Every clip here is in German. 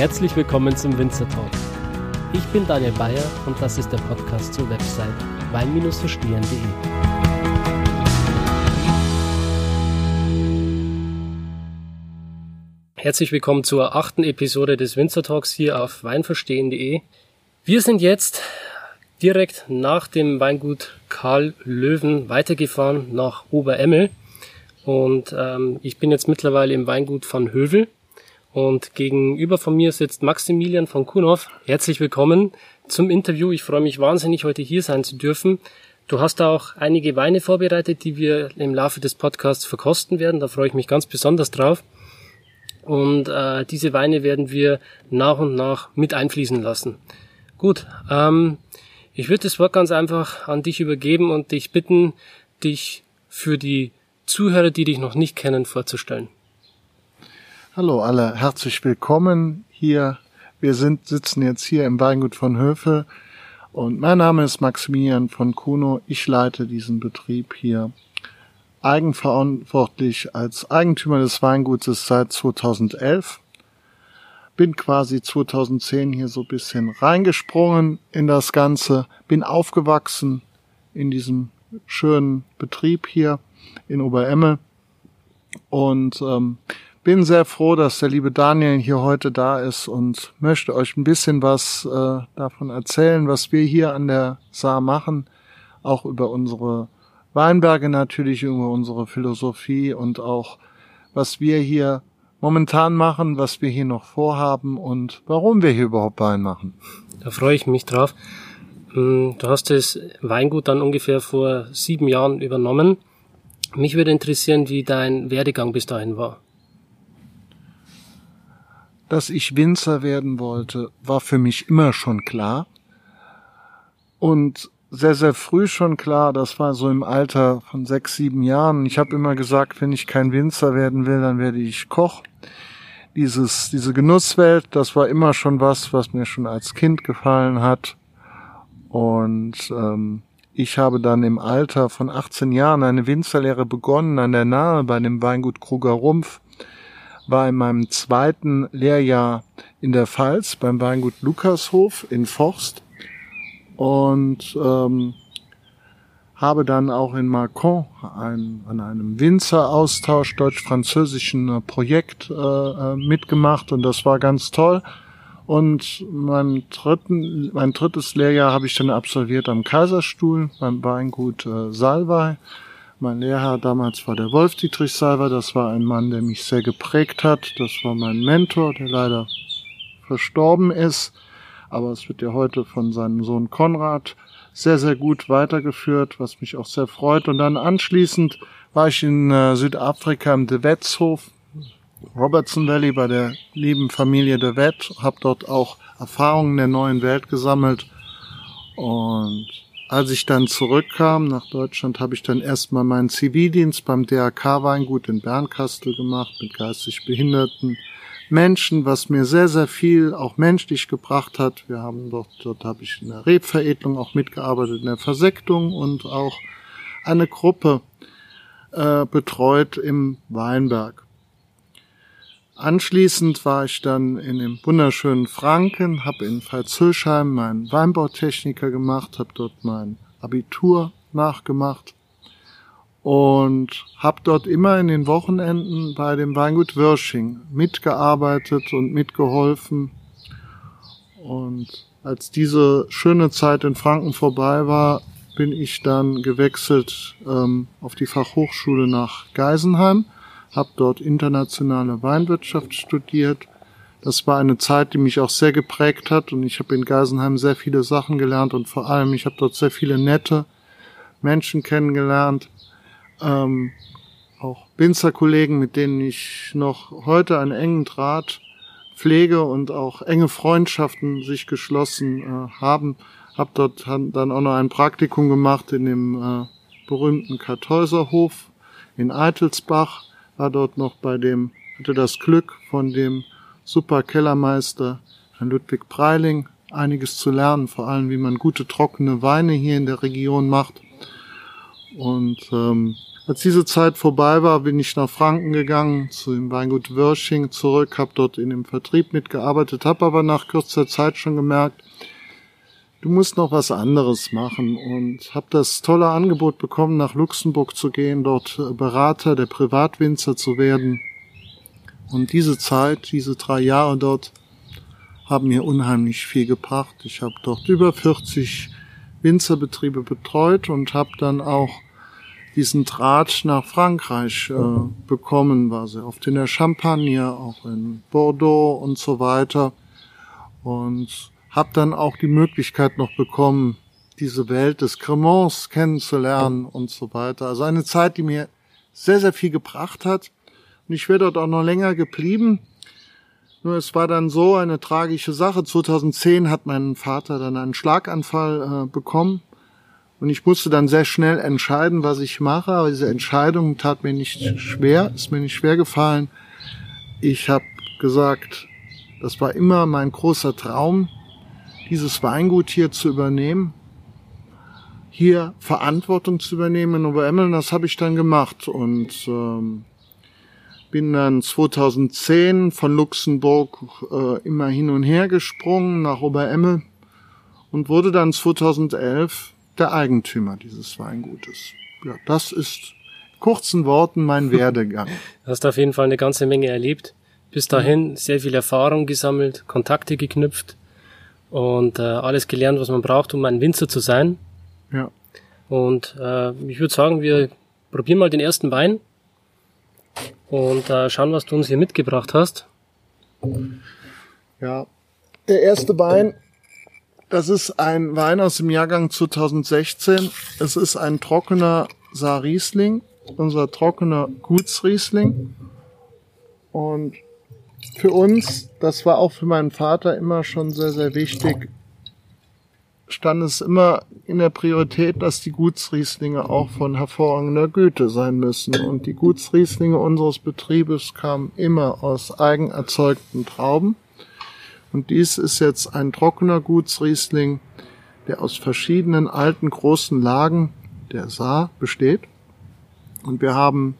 Herzlich willkommen zum Winzer Talk. Ich bin Daniel Bayer und das ist der Podcast zur Website wein-verstehen.de. Herzlich willkommen zur achten Episode des Winzer Talks hier auf weinverstehen.de. Wir sind jetzt direkt nach dem Weingut Karl Löwen weitergefahren nach Oberemmel und ähm, ich bin jetzt mittlerweile im Weingut van Hövel und gegenüber von mir sitzt Maximilian von Kunow. Herzlich willkommen zum Interview. Ich freue mich wahnsinnig, heute hier sein zu dürfen. Du hast da auch einige Weine vorbereitet, die wir im Laufe des Podcasts verkosten werden. Da freue ich mich ganz besonders drauf. Und äh, diese Weine werden wir nach und nach mit einfließen lassen. Gut, ähm, ich würde das Wort ganz einfach an dich übergeben und dich bitten, dich für die Zuhörer, die dich noch nicht kennen, vorzustellen. Hallo alle, herzlich willkommen hier. Wir sind, sitzen jetzt hier im Weingut von Höfe und mein Name ist Maximilian von Kuno. Ich leite diesen Betrieb hier eigenverantwortlich als Eigentümer des Weingutes seit 2011. Bin quasi 2010 hier so ein bisschen reingesprungen in das Ganze, bin aufgewachsen in diesem schönen Betrieb hier in Oberemme und ähm, bin sehr froh, dass der liebe Daniel hier heute da ist und möchte euch ein bisschen was äh, davon erzählen, was wir hier an der Saar machen, auch über unsere Weinberge natürlich, über unsere Philosophie und auch was wir hier momentan machen, was wir hier noch vorhaben und warum wir hier überhaupt Wein machen. Da freue ich mich drauf. Hm, du hast das Weingut dann ungefähr vor sieben Jahren übernommen. Mich würde interessieren, wie dein Werdegang bis dahin war dass ich Winzer werden wollte, war für mich immer schon klar. Und sehr, sehr früh schon klar, das war so im Alter von sechs, sieben Jahren. Ich habe immer gesagt, wenn ich kein Winzer werden will, dann werde ich Koch. Dieses, diese Genusswelt, das war immer schon was, was mir schon als Kind gefallen hat. Und ähm, ich habe dann im Alter von 18 Jahren eine Winzerlehre begonnen an der Nahe bei dem Weingut Kruger Rumpf war in meinem zweiten Lehrjahr in der Pfalz beim Weingut Lukashof in Forst. Und ähm, habe dann auch in Macon ein, an einem Winzeraustausch deutsch-französischen Projekt äh, äh, mitgemacht. Und das war ganz toll. Und mein, dritten, mein drittes Lehrjahr habe ich dann absolviert am Kaiserstuhl beim Weingut äh, Salvay mein Lehrer damals war der Wolf Dietrich Salver. Das war ein Mann, der mich sehr geprägt hat. Das war mein Mentor, der leider verstorben ist. Aber es wird ja heute von seinem Sohn Konrad sehr, sehr gut weitergeführt, was mich auch sehr freut. Und dann anschließend war ich in äh, Südafrika im De Wetshof, Robertson Valley bei der lieben Familie De Wet, habe dort auch Erfahrungen der neuen Welt gesammelt und als ich dann zurückkam nach Deutschland, habe ich dann erstmal meinen Zivildienst beim DRK-Weingut in Bernkastel gemacht mit geistig behinderten Menschen, was mir sehr, sehr viel auch menschlich gebracht hat. Wir haben dort, dort habe ich in der Rebveredelung auch mitgearbeitet, in der Versektung und auch eine Gruppe äh, betreut im Weinberg. Anschließend war ich dann in dem wunderschönen Franken, habe in Pfalz-Hülsheim meinen Weinbautechniker gemacht, habe dort mein Abitur nachgemacht und habe dort immer in den Wochenenden bei dem Weingut Wirsching mitgearbeitet und mitgeholfen. Und als diese schöne Zeit in Franken vorbei war, bin ich dann gewechselt ähm, auf die Fachhochschule nach Geisenheim habe dort internationale Weinwirtschaft studiert. Das war eine Zeit, die mich auch sehr geprägt hat und ich habe in Geisenheim sehr viele Sachen gelernt und vor allem ich habe dort sehr viele nette Menschen kennengelernt, ähm, auch Winzerkollegen, mit denen ich noch heute einen engen Draht pflege und auch enge Freundschaften sich geschlossen äh, haben. Hab dort dann auch noch ein Praktikum gemacht in dem äh, berühmten Kartäuserhof in Eitelsbach war dort noch bei dem, hatte das Glück von dem super Kellermeister Herrn Ludwig Preiling einiges zu lernen, vor allem wie man gute trockene Weine hier in der Region macht. Und ähm, Als diese Zeit vorbei war, bin ich nach Franken gegangen, zu dem Weingut Wörsching zurück, habe dort in dem Vertrieb mitgearbeitet, habe aber nach kurzer Zeit schon gemerkt, du musst noch was anderes machen und habe das tolle Angebot bekommen, nach Luxemburg zu gehen, dort Berater der Privatwinzer zu werden. Und diese Zeit, diese drei Jahre dort, haben mir unheimlich viel gebracht. Ich habe dort über 40 Winzerbetriebe betreut und habe dann auch diesen Draht nach Frankreich äh, bekommen, war sehr oft in der Champagne, auch in Bordeaux und so weiter. Und habe dann auch die Möglichkeit noch bekommen, diese Welt des Cremants kennenzulernen und so weiter. Also eine Zeit, die mir sehr, sehr viel gebracht hat. Und ich wäre dort auch noch länger geblieben. Nur es war dann so eine tragische Sache. 2010 hat mein Vater dann einen Schlaganfall äh, bekommen und ich musste dann sehr schnell entscheiden, was ich mache. Aber diese Entscheidung tat mir nicht schwer, ist mir nicht schwer gefallen. Ich habe gesagt, das war immer mein großer Traum, dieses Weingut hier zu übernehmen, hier Verantwortung zu übernehmen in Oberemmeln. Das habe ich dann gemacht und ähm, bin dann 2010 von Luxemburg äh, immer hin und her gesprungen nach Oberemmel und wurde dann 2011 der Eigentümer dieses Weingutes. Ja, das ist kurzen Worten mein Werdegang. Du hast auf jeden Fall eine ganze Menge erlebt. Bis dahin sehr viel Erfahrung gesammelt, Kontakte geknüpft und äh, alles gelernt, was man braucht, um ein Winzer zu sein. Ja. Und äh, ich würde sagen, wir probieren mal den ersten Wein und äh, schauen, was du uns hier mitgebracht hast. Ja, der erste Wein, das ist ein Wein aus dem Jahrgang 2016. Es ist ein trockener Saarriesling, unser trockener Gutsriesling. Und für uns, das war auch für meinen Vater immer schon sehr, sehr wichtig, stand es immer in der Priorität, dass die Gutsrieslinge auch von hervorragender Güte sein müssen. Und die Gutsrieslinge unseres Betriebes kamen immer aus eigen erzeugten Trauben. Und dies ist jetzt ein trockener Gutsriesling, der aus verschiedenen alten großen Lagen der Saar besteht. Und wir haben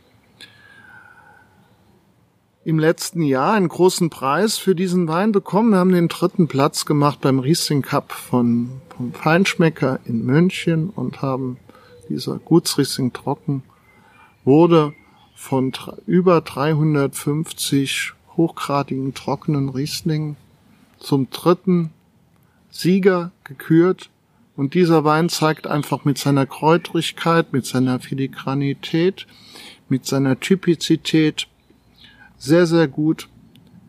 im letzten Jahr einen großen Preis für diesen Wein bekommen. Wir haben den dritten Platz gemacht beim Riesling Cup von, vom Feinschmecker in München und haben dieser Gutsriesling trocken wurde von über 350 hochgradigen trockenen Rieslingen zum dritten Sieger gekürt. Und dieser Wein zeigt einfach mit seiner Kräutrigkeit, mit seiner Filigranität, mit seiner Typizität sehr, sehr gut,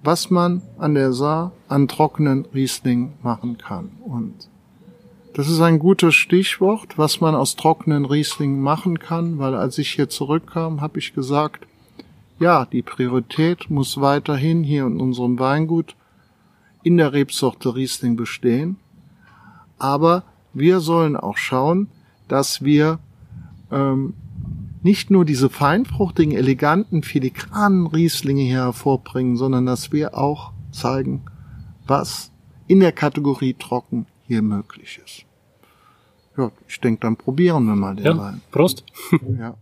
was man an der Saar an trockenen Riesling machen kann. Und das ist ein gutes Stichwort, was man aus trockenen Riesling machen kann, weil als ich hier zurückkam, habe ich gesagt, ja, die Priorität muss weiterhin hier in unserem Weingut in der Rebsorte Riesling bestehen. Aber wir sollen auch schauen, dass wir ähm, nicht nur diese feinfruchtigen, eleganten, filigranen Rieslinge hier hervorbringen, sondern dass wir auch zeigen, was in der Kategorie trocken hier möglich ist. Ja, ich denke, dann probieren wir mal den ja, Wein. Prost. Ja.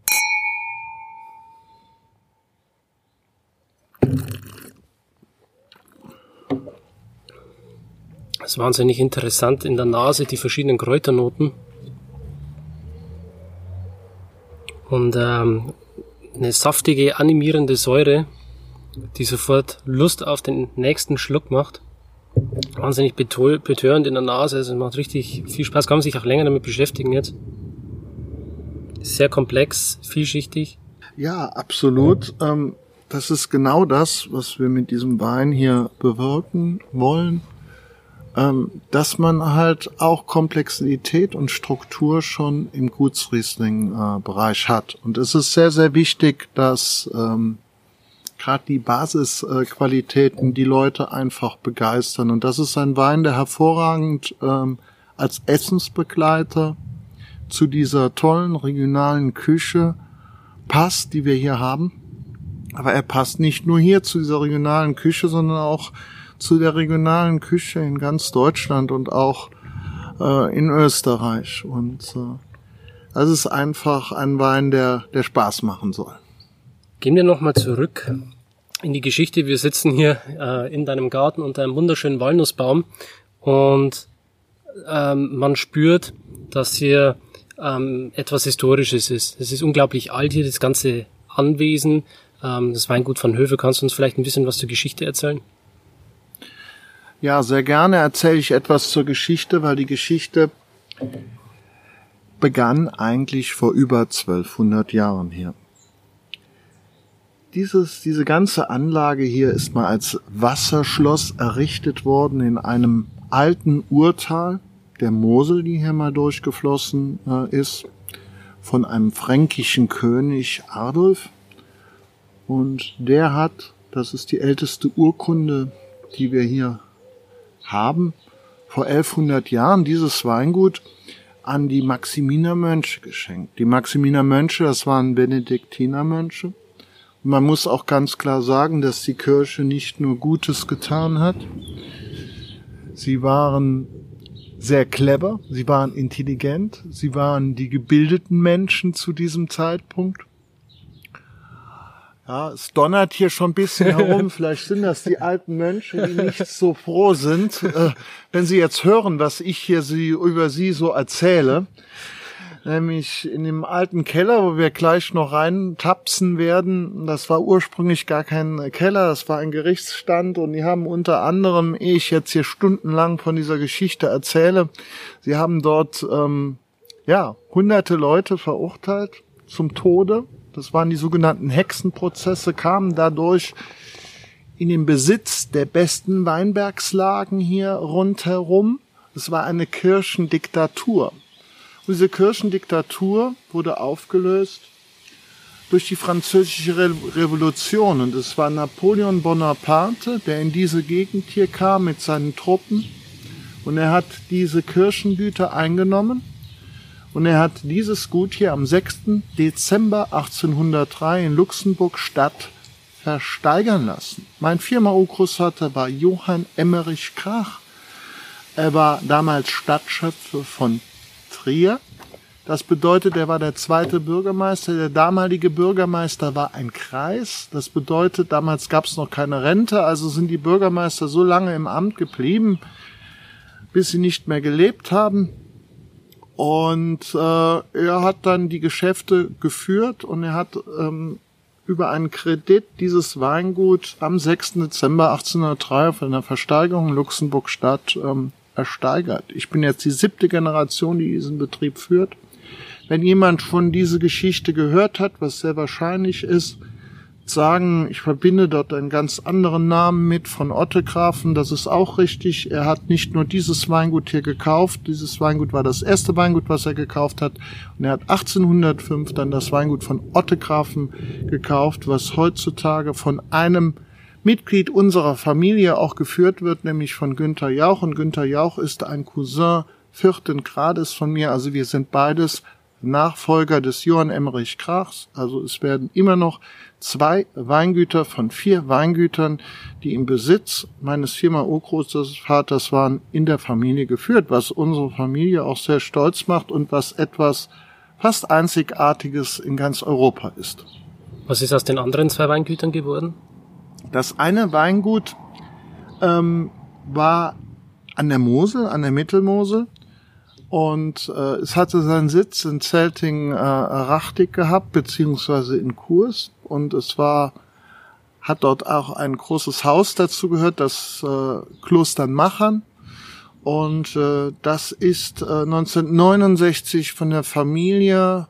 Es ist wahnsinnig interessant in der Nase, die verschiedenen Kräuternoten. Und ähm, eine saftige, animierende Säure, die sofort Lust auf den nächsten Schluck macht. Wahnsinnig betörend in der Nase, also macht richtig viel Spaß, kann man sich auch länger damit beschäftigen jetzt. Sehr komplex, vielschichtig. Ja, absolut. Ähm, das ist genau das, was wir mit diesem Wein hier bewirken wollen dass man halt auch Komplexität und Struktur schon im Gutsriesling-Bereich hat. Und es ist sehr, sehr wichtig, dass ähm, gerade die Basisqualitäten die Leute einfach begeistern. Und das ist ein Wein, der hervorragend ähm, als Essensbegleiter zu dieser tollen regionalen Küche passt, die wir hier haben. Aber er passt nicht nur hier zu dieser regionalen Küche, sondern auch zu der regionalen Küche in ganz Deutschland und auch äh, in Österreich. Und äh, Das ist einfach ein Wein, der, der Spaß machen soll. Gehen wir nochmal zurück in die Geschichte. Wir sitzen hier äh, in deinem Garten unter einem wunderschönen Walnussbaum und ähm, man spürt, dass hier ähm, etwas Historisches ist. Es ist unglaublich alt hier, das ganze Anwesen. Ähm, das Weingut von Höfe. Kannst du uns vielleicht ein bisschen was zur Geschichte erzählen? Ja, sehr gerne erzähle ich etwas zur Geschichte, weil die Geschichte begann eigentlich vor über 1200 Jahren hier. Dieses, diese ganze Anlage hier ist mal als Wasserschloss errichtet worden in einem alten Urtal der Mosel, die hier mal durchgeflossen äh, ist, von einem fränkischen König Adolf. Und der hat, das ist die älteste Urkunde, die wir hier haben, vor 1100 Jahren dieses Weingut an die Maximinermönche geschenkt. Die Maximinermönche, das waren Benediktinermönche. Und man muss auch ganz klar sagen, dass die Kirche nicht nur Gutes getan hat. Sie waren sehr clever, sie waren intelligent, sie waren die gebildeten Menschen zu diesem Zeitpunkt. Ja, es donnert hier schon ein bisschen herum. Vielleicht sind das die alten Mönche, die nicht so froh sind, äh, wenn sie jetzt hören, was ich hier sie, über sie so erzähle. Nämlich in dem alten Keller, wo wir gleich noch reintapsen werden. Das war ursprünglich gar kein Keller, das war ein Gerichtsstand und die haben unter anderem, ehe ich jetzt hier stundenlang von dieser Geschichte erzähle, sie haben dort ähm, ja hunderte Leute verurteilt zum Tode das waren die sogenannten Hexenprozesse, kamen dadurch in den Besitz der besten Weinbergslagen hier rundherum. Es war eine Kirchendiktatur. Und diese Kirchendiktatur wurde aufgelöst durch die französische Revolution. Und es war Napoleon Bonaparte, der in diese Gegend hier kam mit seinen Truppen. Und er hat diese Kirchengüter eingenommen und er hat dieses Gut hier am 6. Dezember 1803 in Luxemburg Stadt versteigern lassen. Mein Firma-Urgroßvater war Johann Emmerich Krach. Er war damals Stadtschöpfer von Trier. Das bedeutet, er war der zweite Bürgermeister. Der damalige Bürgermeister war ein Kreis. Das bedeutet, damals gab es noch keine Rente, also sind die Bürgermeister so lange im Amt geblieben, bis sie nicht mehr gelebt haben. Und äh, er hat dann die Geschäfte geführt und er hat ähm, über einen Kredit dieses Weingut am 6. Dezember 1803 auf einer Versteigerung in Luxemburg-Stadt ähm, ersteigert. Ich bin jetzt die siebte Generation, die diesen Betrieb führt. Wenn jemand von dieser Geschichte gehört hat, was sehr wahrscheinlich ist, sagen, ich verbinde dort einen ganz anderen Namen mit von Otte Grafen. Das ist auch richtig. Er hat nicht nur dieses Weingut hier gekauft. Dieses Weingut war das erste Weingut, was er gekauft hat. Und er hat 1805 dann das Weingut von Otte Grafen gekauft, was heutzutage von einem Mitglied unserer Familie auch geführt wird, nämlich von Günther Jauch. Und Günther Jauch ist ein Cousin vierten Grades von mir. Also wir sind beides Nachfolger des Johann Emmerich Krachs. Also es werden immer noch zwei Weingüter von vier Weingütern, die im Besitz meines Firma Urgroßvaters waren, in der Familie geführt, was unsere Familie auch sehr stolz macht und was etwas fast Einzigartiges in ganz Europa ist. Was ist aus den anderen zwei Weingütern geworden? Das eine Weingut ähm, war an der Mosel, an der Mittelmosel. Und äh, es hatte seinen Sitz in Zelting-Rachtig äh, gehabt, beziehungsweise in Kurs. Und es war, hat dort auch ein großes Haus dazu gehört, das äh, Kloster Machern. Und äh, das ist äh, 1969 von der Familie,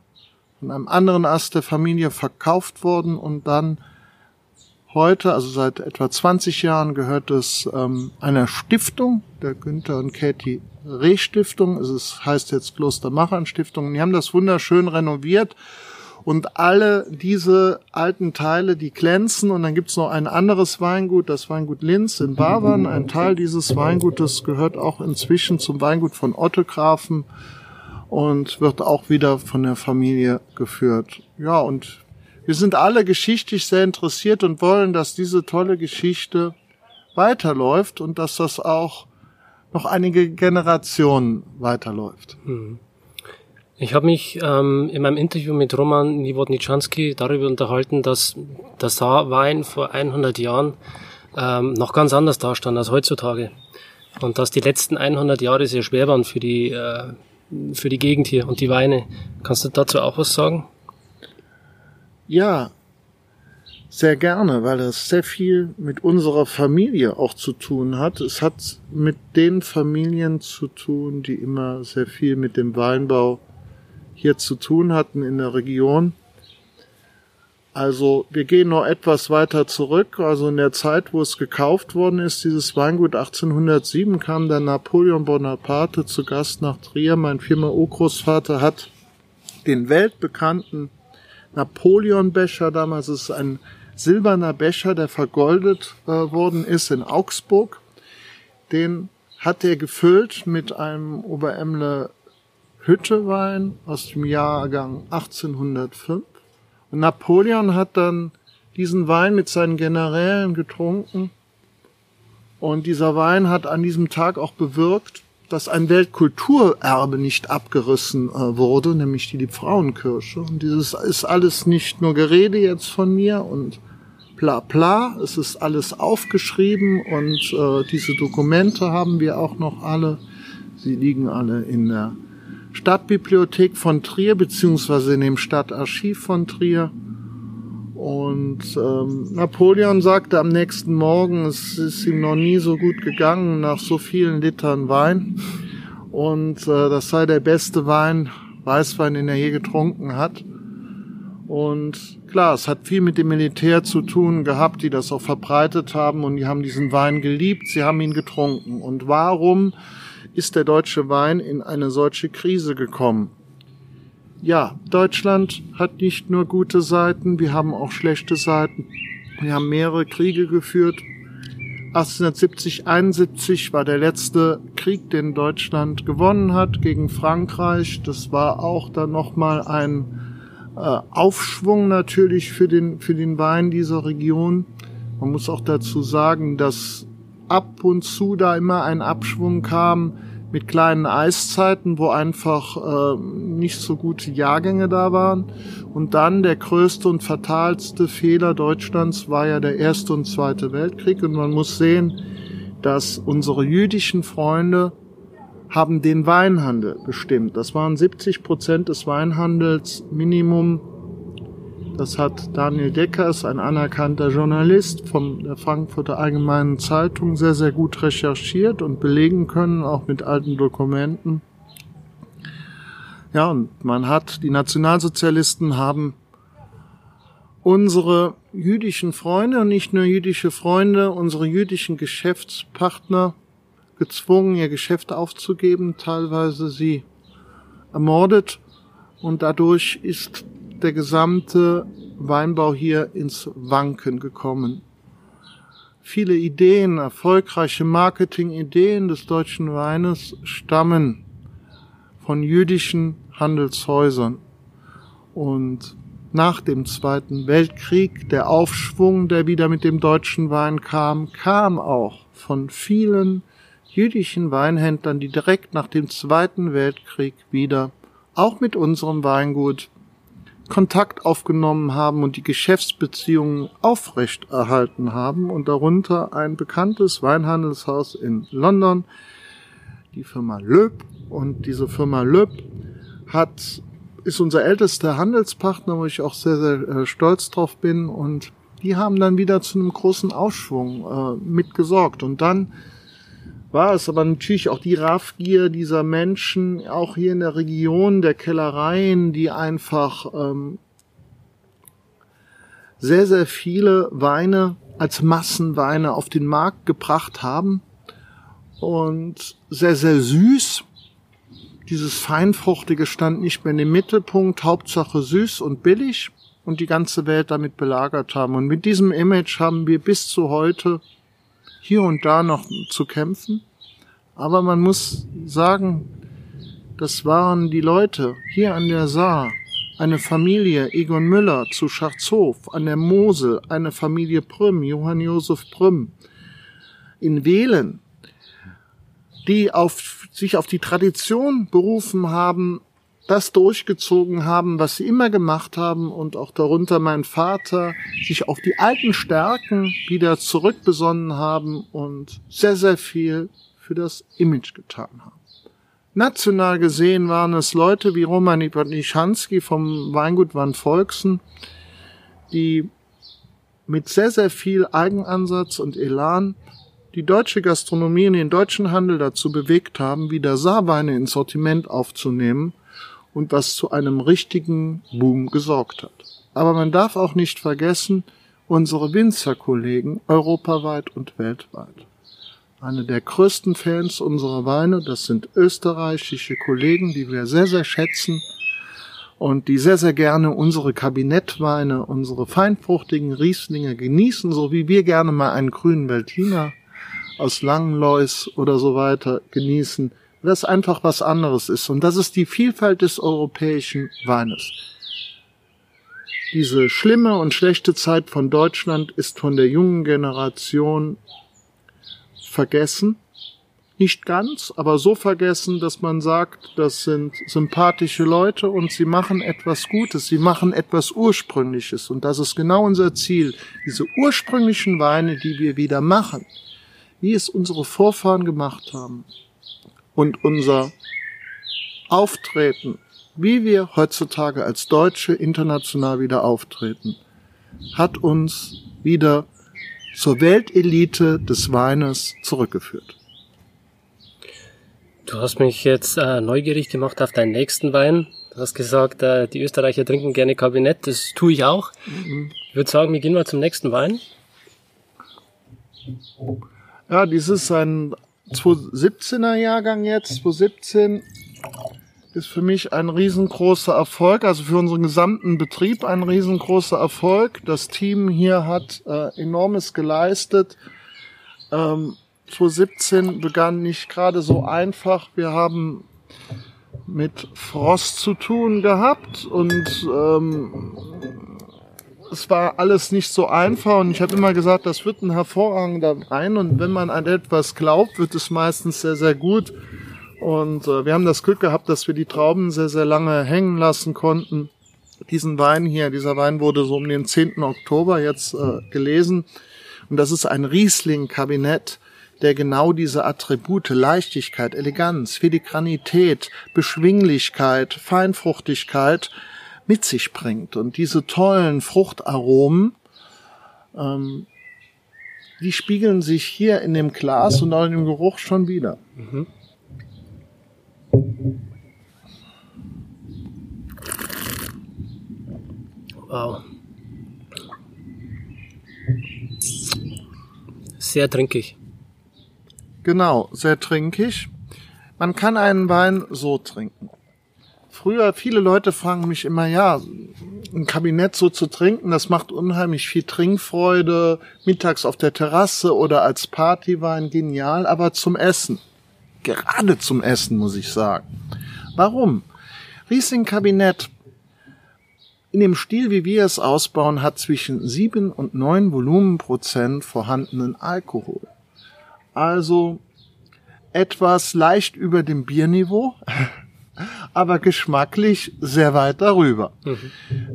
von einem anderen Ast der Familie verkauft worden und dann heute, also seit etwa 20 Jahren, gehört es ähm, einer Stiftung, der Günther und Katie Reh Stiftung. Es heißt jetzt Klostermachern Stiftung. Die haben das wunderschön renoviert und alle diese alten Teile, die glänzen. Und dann gibt's noch ein anderes Weingut, das Weingut Linz in Bavern. Ein Teil dieses Weingutes gehört auch inzwischen zum Weingut von Otto Grafen und wird auch wieder von der Familie geführt. Ja, und wir sind alle geschichtlich sehr interessiert und wollen, dass diese tolle Geschichte weiterläuft und dass das auch noch einige Generationen weiterläuft. Hm. Ich habe mich ähm, in meinem Interview mit Roman Niewodniczanski darüber unterhalten, dass der Saarwein vor 100 Jahren ähm, noch ganz anders dastand als heutzutage. Und dass die letzten 100 Jahre sehr schwer waren für die, äh, für die Gegend hier und die Weine. Kannst du dazu auch was sagen? Ja, sehr gerne, weil es sehr viel mit unserer Familie auch zu tun hat. Es hat mit den Familien zu tun, die immer sehr viel mit dem Weinbau hier zu tun hatten in der Region. Also wir gehen noch etwas weiter zurück. Also in der Zeit, wo es gekauft worden ist, dieses Weingut 1807, kam der Napoleon Bonaparte zu Gast nach Trier. Mein Firma Urgroßvater hat den weltbekannten Napoleon-Becher, damals ist ein silberner Becher, der vergoldet äh, worden ist in Augsburg. Den hat er gefüllt mit einem Oberemle Hüttewein aus dem Jahrgang 1805. Und Napoleon hat dann diesen Wein mit seinen Generälen getrunken. Und dieser Wein hat an diesem Tag auch bewirkt, dass ein Weltkulturerbe nicht abgerissen äh, wurde, nämlich die, die Frauenkirche. Und dieses ist alles nicht nur Gerede jetzt von mir und bla bla. Es ist alles aufgeschrieben und äh, diese Dokumente haben wir auch noch alle. Sie liegen alle in der Stadtbibliothek von Trier beziehungsweise in dem Stadtarchiv von Trier. Und ähm, Napoleon sagte am nächsten Morgen, es ist ihm noch nie so gut gegangen nach so vielen Litern Wein. Und äh, das sei der beste Wein, Weißwein, den er je getrunken hat. Und klar, es hat viel mit dem Militär zu tun gehabt, die das auch verbreitet haben und die haben diesen Wein geliebt, sie haben ihn getrunken. Und warum ist der deutsche Wein in eine solche Krise gekommen? Ja, Deutschland hat nicht nur gute Seiten, wir haben auch schlechte Seiten. Wir haben mehrere Kriege geführt. 1870, 71 war der letzte Krieg, den Deutschland gewonnen hat gegen Frankreich. Das war auch dann nochmal ein Aufschwung natürlich für den, für den Wein dieser Region. Man muss auch dazu sagen, dass ab und zu da immer ein Abschwung kam mit kleinen Eiszeiten, wo einfach äh, nicht so gute Jahrgänge da waren. Und dann der größte und fatalste Fehler Deutschlands war ja der Erste und Zweite Weltkrieg. Und man muss sehen, dass unsere jüdischen Freunde haben den Weinhandel bestimmt. Das waren 70 Prozent des Weinhandels Minimum. Das hat Daniel Deckers, ein anerkannter Journalist von der Frankfurter Allgemeinen Zeitung, sehr, sehr gut recherchiert und belegen können, auch mit alten Dokumenten. Ja, und man hat, die Nationalsozialisten haben unsere jüdischen Freunde und nicht nur jüdische Freunde, unsere jüdischen Geschäftspartner gezwungen, ihr Geschäft aufzugeben, teilweise sie ermordet und dadurch ist der gesamte Weinbau hier ins Wanken gekommen. Viele Ideen, erfolgreiche Marketingideen des deutschen Weines stammen von jüdischen Handelshäusern. Und nach dem Zweiten Weltkrieg, der Aufschwung, der wieder mit dem deutschen Wein kam, kam auch von vielen jüdischen Weinhändlern, die direkt nach dem Zweiten Weltkrieg wieder, auch mit unserem Weingut, Kontakt aufgenommen haben und die Geschäftsbeziehungen aufrecht erhalten haben. Und darunter ein bekanntes Weinhandelshaus in London, die Firma Löb und diese Firma Löb hat ist unser ältester Handelspartner, wo ich auch sehr, sehr äh, stolz drauf bin. Und die haben dann wieder zu einem großen Aufschwung äh, mitgesorgt. Und dann war es aber natürlich auch die Raffgier dieser Menschen, auch hier in der Region der Kellereien, die einfach ähm, sehr, sehr viele Weine als Massenweine auf den Markt gebracht haben und sehr, sehr süß. Dieses Feinfruchtige stand nicht mehr in dem Mittelpunkt, Hauptsache süß und billig und die ganze Welt damit belagert haben. Und mit diesem Image haben wir bis zu heute hier und da noch zu kämpfen. Aber man muss sagen, das waren die Leute hier an der Saar, eine Familie Egon Müller zu Scharzhof, an der Mosel, eine Familie Prüm, Johann Josef Prüm, in Wählen, die auf, sich auf die Tradition berufen haben, das durchgezogen haben, was sie immer gemacht haben und auch darunter mein Vater sich auf die alten Stärken wieder zurückbesonnen haben und sehr, sehr viel für das Image getan haben. National gesehen waren es Leute wie Roman Ipatnichanski vom Weingut Van Volksen, die mit sehr, sehr viel Eigenansatz und Elan die deutsche Gastronomie und den deutschen Handel dazu bewegt haben, wieder Saarweine ins Sortiment aufzunehmen und was zu einem richtigen Boom gesorgt hat. Aber man darf auch nicht vergessen, unsere Winzerkollegen europaweit und weltweit. Eine der größten Fans unserer Weine, das sind österreichische Kollegen, die wir sehr, sehr schätzen und die sehr, sehr gerne unsere Kabinettweine, unsere feinfruchtigen Rieslinge genießen, so wie wir gerne mal einen grünen Veltliner aus Langenlois oder so weiter genießen das einfach was anderes ist. Und das ist die Vielfalt des europäischen Weines. Diese schlimme und schlechte Zeit von Deutschland ist von der jungen Generation vergessen. Nicht ganz, aber so vergessen, dass man sagt, das sind sympathische Leute und sie machen etwas Gutes, sie machen etwas Ursprüngliches. Und das ist genau unser Ziel, diese ursprünglichen Weine, die wir wieder machen, wie es unsere Vorfahren gemacht haben, und unser Auftreten, wie wir heutzutage als Deutsche international wieder auftreten, hat uns wieder zur Weltelite des Weines zurückgeführt. Du hast mich jetzt äh, neugierig gemacht auf deinen nächsten Wein. Du hast gesagt, äh, die Österreicher trinken gerne Kabinett. Das tue ich auch. Mhm. Ich würde sagen, wir gehen mal zum nächsten Wein. Ja, dies ist ein 2017er Jahrgang jetzt, 2017 ist für mich ein riesengroßer Erfolg, also für unseren gesamten Betrieb ein riesengroßer Erfolg. Das Team hier hat äh, enormes geleistet. Ähm, 2017 begann nicht gerade so einfach. Wir haben mit Frost zu tun gehabt und ähm, es war alles nicht so einfach und ich habe immer gesagt, das wird ein hervorragender Wein und wenn man an etwas glaubt, wird es meistens sehr, sehr gut. Und äh, wir haben das Glück gehabt, dass wir die Trauben sehr, sehr lange hängen lassen konnten. Diesen Wein hier, dieser Wein wurde so um den 10. Oktober jetzt äh, gelesen. Und das ist ein Riesling-Kabinett, der genau diese Attribute Leichtigkeit, Eleganz, Filigranität, Beschwinglichkeit, Feinfruchtigkeit mit sich bringt. Und diese tollen Fruchtaromen, ähm, die spiegeln sich hier in dem Glas und auch in dem Geruch schon wieder. Mhm. Wow. Sehr trinkig. Genau, sehr trinkig. Man kann einen Wein so trinken früher, viele Leute fragen mich immer, ja, ein Kabinett so zu trinken, das macht unheimlich viel Trinkfreude, mittags auf der Terrasse oder als Partywein, genial, aber zum Essen. Gerade zum Essen, muss ich sagen. Warum? Riesling Kabinett in dem Stil, wie wir es ausbauen, hat zwischen sieben und neun Volumenprozent vorhandenen Alkohol. Also etwas leicht über dem Bierniveau. aber geschmacklich sehr weit darüber. Mhm.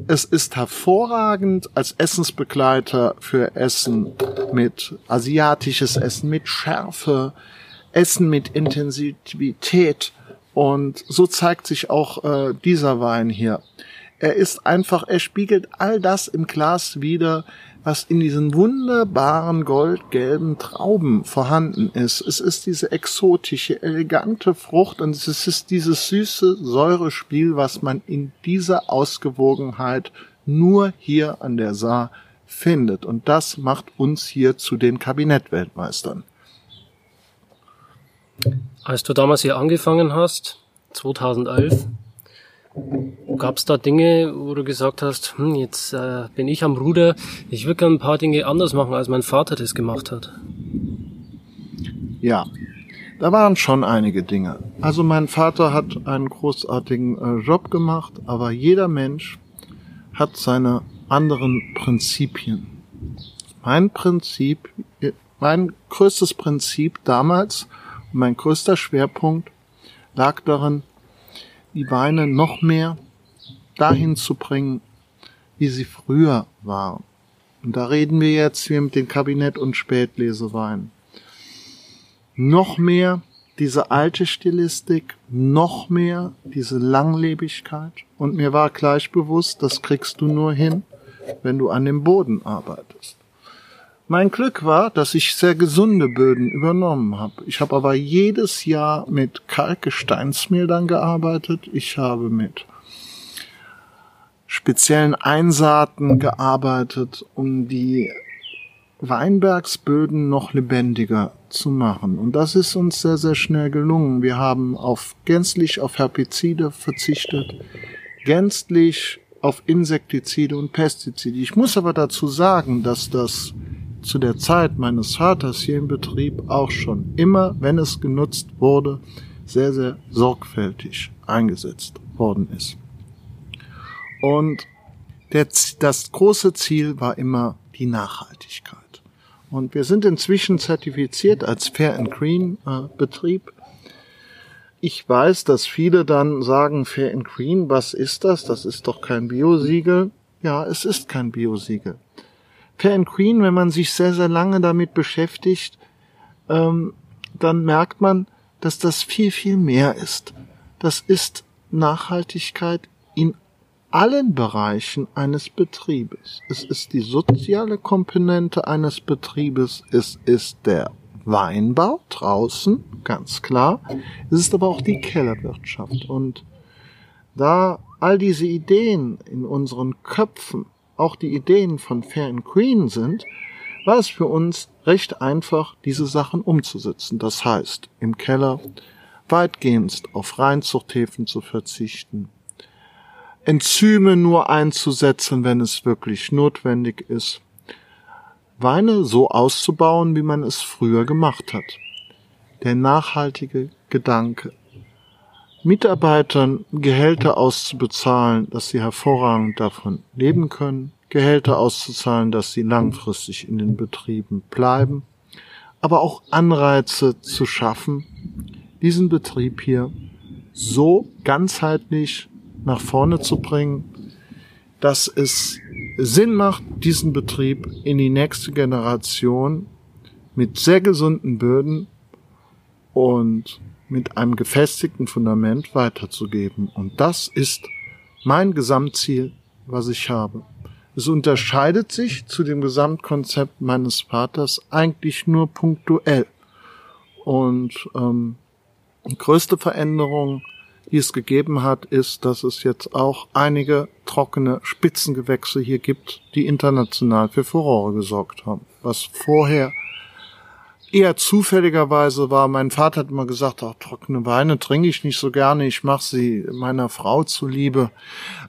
Es ist hervorragend als Essensbegleiter für Essen mit asiatisches Essen mit Schärfe, Essen mit Intensivität und so zeigt sich auch äh, dieser Wein hier. Er ist einfach, er spiegelt all das im Glas wieder, was in diesen wunderbaren goldgelben Trauben vorhanden ist. Es ist diese exotische, elegante Frucht und es ist dieses süße Säurespiel, was man in dieser Ausgewogenheit nur hier an der Saar findet. Und das macht uns hier zu den Kabinettweltmeistern. Als du damals hier angefangen hast, 2011, Gab es da Dinge, wo du gesagt hast, hm, jetzt äh, bin ich am Ruder, ich würde gerne ein paar Dinge anders machen, als mein Vater das gemacht hat? Ja, da waren schon einige Dinge. Also mein Vater hat einen großartigen äh, Job gemacht, aber jeder Mensch hat seine anderen Prinzipien. Mein Prinzip, mein größtes Prinzip damals, mein größter Schwerpunkt lag darin, die Weine noch mehr dahin zu bringen, wie sie früher waren. Und da reden wir jetzt hier mit den Kabinett- und Spätleseweinen. Noch mehr diese alte Stilistik, noch mehr diese Langlebigkeit. Und mir war gleich bewusst, das kriegst du nur hin, wenn du an dem Boden arbeitest. Mein Glück war, dass ich sehr gesunde Böden übernommen habe. Ich habe aber jedes Jahr mit Kalkgesteinsmehl dann gearbeitet. Ich habe mit speziellen Einsaaten gearbeitet, um die Weinbergsböden noch lebendiger zu machen. Und das ist uns sehr, sehr schnell gelungen. Wir haben auf gänzlich auf Herbizide verzichtet, gänzlich auf Insektizide und Pestizide. Ich muss aber dazu sagen, dass das zu der Zeit meines Vaters hier im Betrieb auch schon immer, wenn es genutzt wurde, sehr, sehr sorgfältig eingesetzt worden ist. Und der, das große Ziel war immer die Nachhaltigkeit. Und wir sind inzwischen zertifiziert als Fair and Green äh, Betrieb. Ich weiß, dass viele dann sagen, Fair and Green, was ist das? Das ist doch kein Biosiegel. Ja, es ist kein Biosiegel. Fair and Green, wenn man sich sehr, sehr lange damit beschäftigt, ähm, dann merkt man, dass das viel, viel mehr ist. Das ist Nachhaltigkeit in allen Bereichen eines Betriebes. Es ist die soziale Komponente eines Betriebes, es ist der Weinbau draußen, ganz klar. Es ist aber auch die Kellerwirtschaft. Und da all diese Ideen in unseren Köpfen auch die Ideen von Fair and Green sind, war es für uns recht einfach, diese Sachen umzusetzen. Das heißt, im Keller weitgehend auf Reinzuchthäfen zu verzichten, Enzyme nur einzusetzen, wenn es wirklich notwendig ist. Weine so auszubauen, wie man es früher gemacht hat. Der nachhaltige Gedanke. Mitarbeitern Gehälter auszubezahlen, dass sie hervorragend davon leben können, Gehälter auszuzahlen, dass sie langfristig in den Betrieben bleiben, aber auch Anreize zu schaffen, diesen Betrieb hier so ganzheitlich nach vorne zu bringen, dass es Sinn macht, diesen Betrieb in die nächste Generation mit sehr gesunden Böden und mit einem gefestigten Fundament weiterzugeben. Und das ist mein Gesamtziel, was ich habe. Es unterscheidet sich zu dem Gesamtkonzept meines Vaters eigentlich nur punktuell. Und ähm, die größte Veränderung die es gegeben hat, ist, dass es jetzt auch einige trockene Spitzengewächse hier gibt, die international für Furore gesorgt haben. Was vorher eher zufälligerweise war. Mein Vater hat immer gesagt, ach, trockene Weine trinke ich nicht so gerne, ich mache sie meiner Frau zuliebe.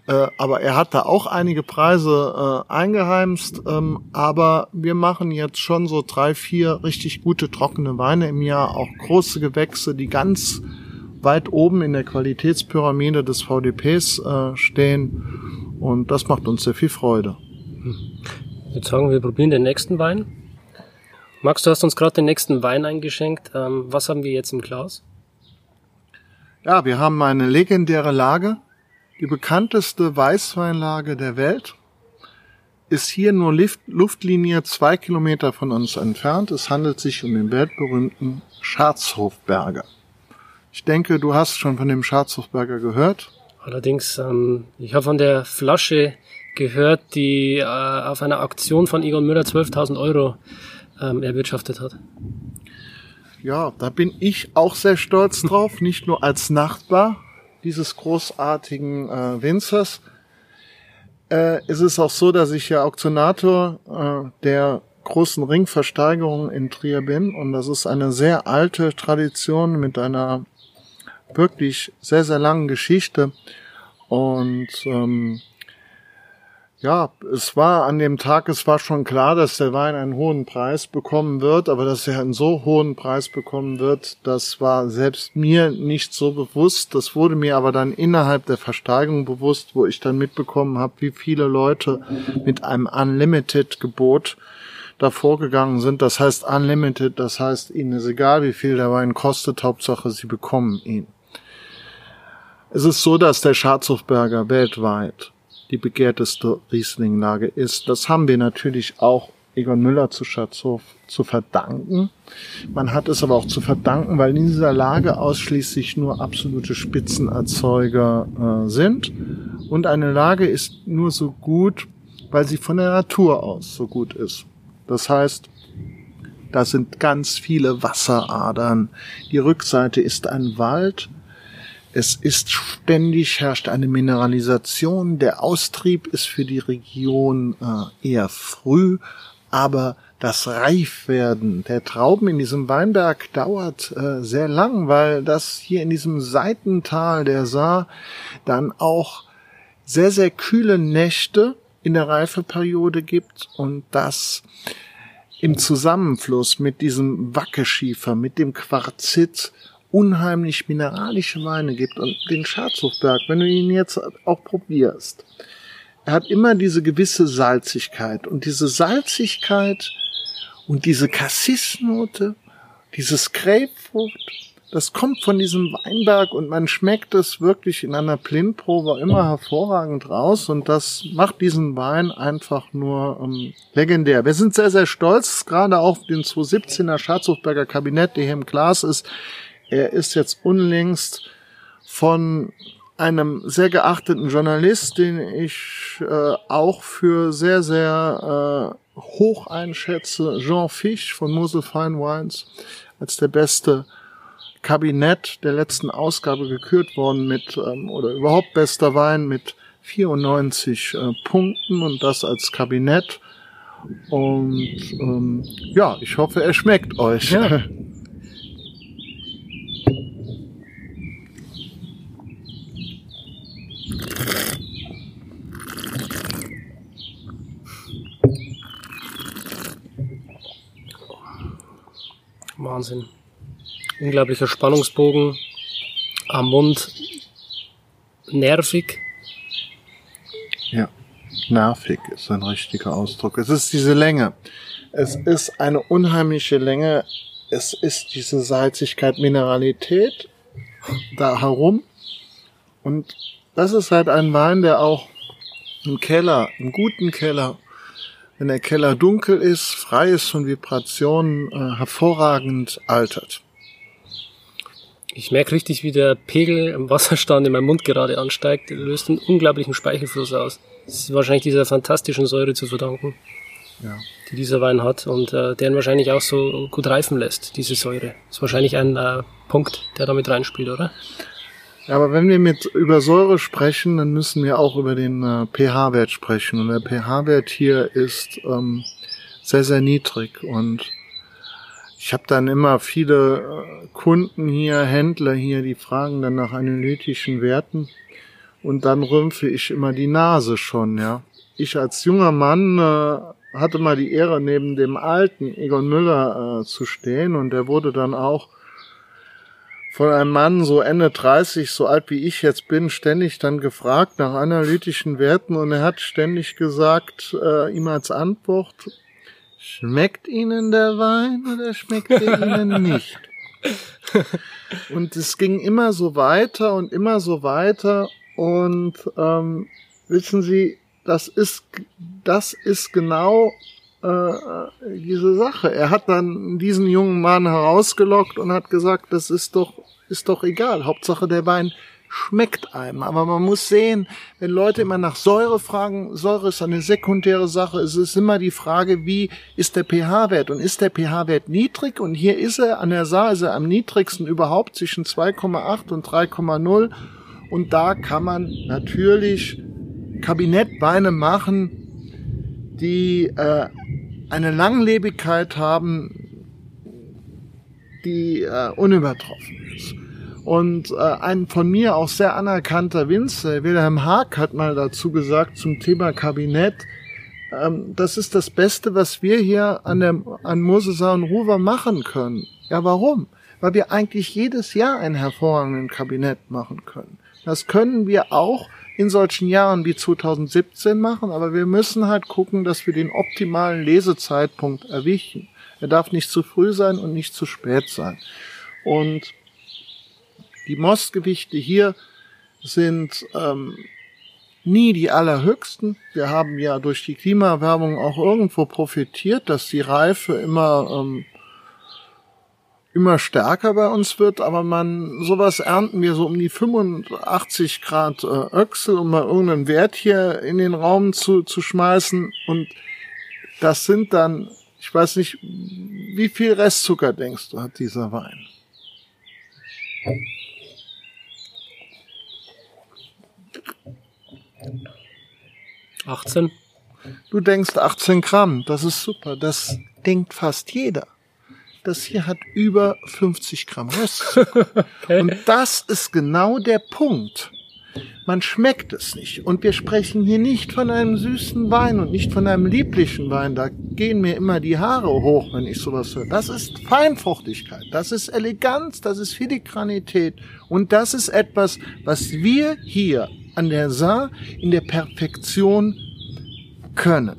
Äh, aber er hat da auch einige Preise äh, eingeheimst. Ähm, aber wir machen jetzt schon so drei, vier richtig gute trockene Weine im Jahr, auch große Gewächse, die ganz weit oben in der Qualitätspyramide des VDPs äh, stehen. Und das macht uns sehr viel Freude. Ich würde sagen, wir probieren den nächsten Wein. Max, du hast uns gerade den nächsten Wein eingeschenkt. Ähm, was haben wir jetzt im Glas? Ja, wir haben eine legendäre Lage. Die bekannteste Weißweinlage der Welt ist hier nur Lift, Luftlinie zwei Kilometer von uns entfernt. Es handelt sich um den weltberühmten Scharzhofberger. Ich denke, du hast schon von dem Schatzhofberger gehört. Allerdings, ähm, ich habe von der Flasche gehört, die äh, auf einer Aktion von Egon Müller 12.000 Euro ähm, erwirtschaftet hat. Ja, da bin ich auch sehr stolz drauf, nicht nur als Nachbar dieses großartigen äh, Winzers. Äh, es ist auch so, dass ich ja Auktionator äh, der großen Ringversteigerung in Trier bin und das ist eine sehr alte Tradition mit einer wirklich sehr, sehr langen Geschichte. Und ähm, ja, es war an dem Tag, es war schon klar, dass der Wein einen hohen Preis bekommen wird, aber dass er einen so hohen Preis bekommen wird, das war selbst mir nicht so bewusst. Das wurde mir aber dann innerhalb der Versteigerung bewusst, wo ich dann mitbekommen habe, wie viele Leute mit einem Unlimited-Gebot davor gegangen sind. Das heißt Unlimited, das heißt, ihnen ist egal, wie viel der Wein kostet, Hauptsache, sie bekommen ihn. Es ist so, dass der Schatzhofberger weltweit die begehrteste Rieslinglage ist. Das haben wir natürlich auch Egon Müller zu Schatzhof zu verdanken. Man hat es aber auch zu verdanken, weil in dieser Lage ausschließlich nur absolute Spitzenerzeuger äh, sind. Und eine Lage ist nur so gut, weil sie von der Natur aus so gut ist. Das heißt, da sind ganz viele Wasseradern. Die Rückseite ist ein Wald. Es ist ständig herrscht eine Mineralisation. Der Austrieb ist für die Region äh, eher früh, aber das Reifwerden der Trauben in diesem Weinberg dauert äh, sehr lang, weil das hier in diesem Seitental der Saar dann auch sehr, sehr kühle Nächte in der Reifeperiode gibt und das im Zusammenfluss mit diesem Wackeschiefer, mit dem Quarzit unheimlich mineralische Weine gibt und den Schatzhofberg, wenn du ihn jetzt auch probierst, er hat immer diese gewisse Salzigkeit und diese Salzigkeit und diese Cassisnote, dieses Grapefruit, das kommt von diesem Weinberg und man schmeckt es wirklich in einer Blindprobe immer hervorragend raus und das macht diesen Wein einfach nur ähm, legendär. Wir sind sehr, sehr stolz, gerade auf den 217er Schatzhofberger Kabinett, der hier im Glas ist. Er ist jetzt unlängst von einem sehr geachteten Journalist, den ich äh, auch für sehr, sehr äh, hoch einschätze, Jean Fisch von Mosel Fine Wines, als der beste Kabinett der letzten Ausgabe gekürt worden mit, ähm, oder überhaupt bester Wein mit 94 äh, Punkten und das als Kabinett. Und ähm, ja, ich hoffe, er schmeckt euch. Ja. Wahnsinn. Unglaublicher Spannungsbogen am Mund. Nervig. Ja, nervig ist ein richtiger Ausdruck. Es ist diese Länge. Es ist eine unheimliche Länge. Es ist diese Salzigkeit, Mineralität da herum. Und das ist halt ein Wein, der auch im Keller, im guten Keller, wenn der Keller dunkel ist, frei ist von Vibrationen, äh, hervorragend altert. Ich merke richtig, wie der Pegel im Wasserstand in meinem Mund gerade ansteigt. Er löst einen unglaublichen Speichelfluss aus. Das ist wahrscheinlich dieser fantastischen Säure zu verdanken, ja. die dieser Wein hat und äh, der ihn wahrscheinlich auch so gut reifen lässt, diese Säure. Das ist wahrscheinlich ein äh, Punkt, der damit reinspielt, oder? Aber wenn wir mit über Säure sprechen, dann müssen wir auch über den äh, pH-Wert sprechen. Und der pH-Wert hier ist ähm, sehr, sehr niedrig. Und ich habe dann immer viele äh, Kunden hier, Händler hier, die fragen dann nach analytischen Werten. Und dann rümpfe ich immer die Nase schon, ja. Ich als junger Mann äh, hatte mal die Ehre, neben dem alten Egon Müller äh, zu stehen und der wurde dann auch von einem Mann so Ende 30, so alt wie ich jetzt bin, ständig dann gefragt nach analytischen Werten und er hat ständig gesagt, äh, ihm als Antwort, schmeckt Ihnen der Wein oder schmeckt er Ihnen nicht? und es ging immer so weiter und immer so weiter und ähm, wissen Sie, das ist, das ist genau äh, diese Sache. Er hat dann diesen jungen Mann herausgelockt und hat gesagt, das ist doch, ist doch egal. Hauptsache der Wein schmeckt einem. Aber man muss sehen, wenn Leute immer nach Säure fragen, Säure ist eine sekundäre Sache. Es ist immer die Frage, wie ist der pH-Wert? Und ist der pH-Wert niedrig? Und hier ist er an der Saar, ist er am niedrigsten überhaupt zwischen 2,8 und 3,0. Und da kann man natürlich Kabinettweine machen, die äh, eine Langlebigkeit haben, die äh, unübertroffen ist. Und äh, ein von mir auch sehr anerkannter Winzer, Wilhelm Haag, hat mal dazu gesagt zum Thema Kabinett, ähm, das ist das Beste, was wir hier an, der, an Mosesa und Ruwer machen können. Ja, warum? Weil wir eigentlich jedes Jahr ein hervorragenden Kabinett machen können. Das können wir auch in solchen Jahren wie 2017 machen, aber wir müssen halt gucken, dass wir den optimalen Lesezeitpunkt erwischen. Er darf nicht zu früh sein und nicht zu spät sein. Und die Mostgewichte hier sind ähm, nie die allerhöchsten. Wir haben ja durch die Klimaerwärmung auch irgendwo profitiert, dass die Reife immer ähm, immer stärker bei uns wird, aber man sowas ernten wir so um die 85 Grad äh, Öchsel, um mal irgendeinen Wert hier in den Raum zu, zu schmeißen und das sind dann, ich weiß nicht, wie viel Restzucker denkst du hat dieser Wein? 18. Du denkst 18 Gramm, das ist super. Das denkt fast jeder. Das hier hat über 50 Gramm Restzucker. okay. Und das ist genau der Punkt. Man schmeckt es nicht. Und wir sprechen hier nicht von einem süßen Wein und nicht von einem lieblichen Wein. Da gehen mir immer die Haare hoch, wenn ich sowas höre. Das ist Feinfruchtigkeit. Das ist Eleganz. Das ist Filigranität. Und das ist etwas, was wir hier an der Saar in der Perfektion können.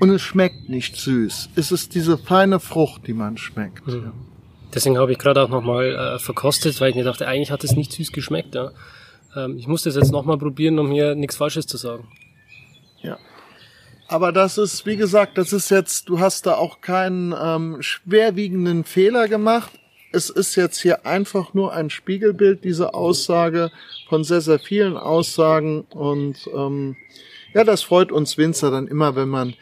Und es schmeckt nicht süß. Es ist diese feine Frucht, die man schmeckt. Mhm. Deswegen habe ich gerade auch nochmal äh, verkostet, weil ich mir dachte, eigentlich hat es nicht süß geschmeckt. Ja. Ähm, ich muss das jetzt nochmal probieren, um hier nichts Falsches zu sagen. Ja. Aber das ist, wie gesagt, das ist jetzt, du hast da auch keinen ähm, schwerwiegenden Fehler gemacht es ist jetzt hier einfach nur ein Spiegelbild, diese Aussage von sehr, sehr vielen Aussagen. Und ähm, ja, das freut uns Winzer dann immer, wenn man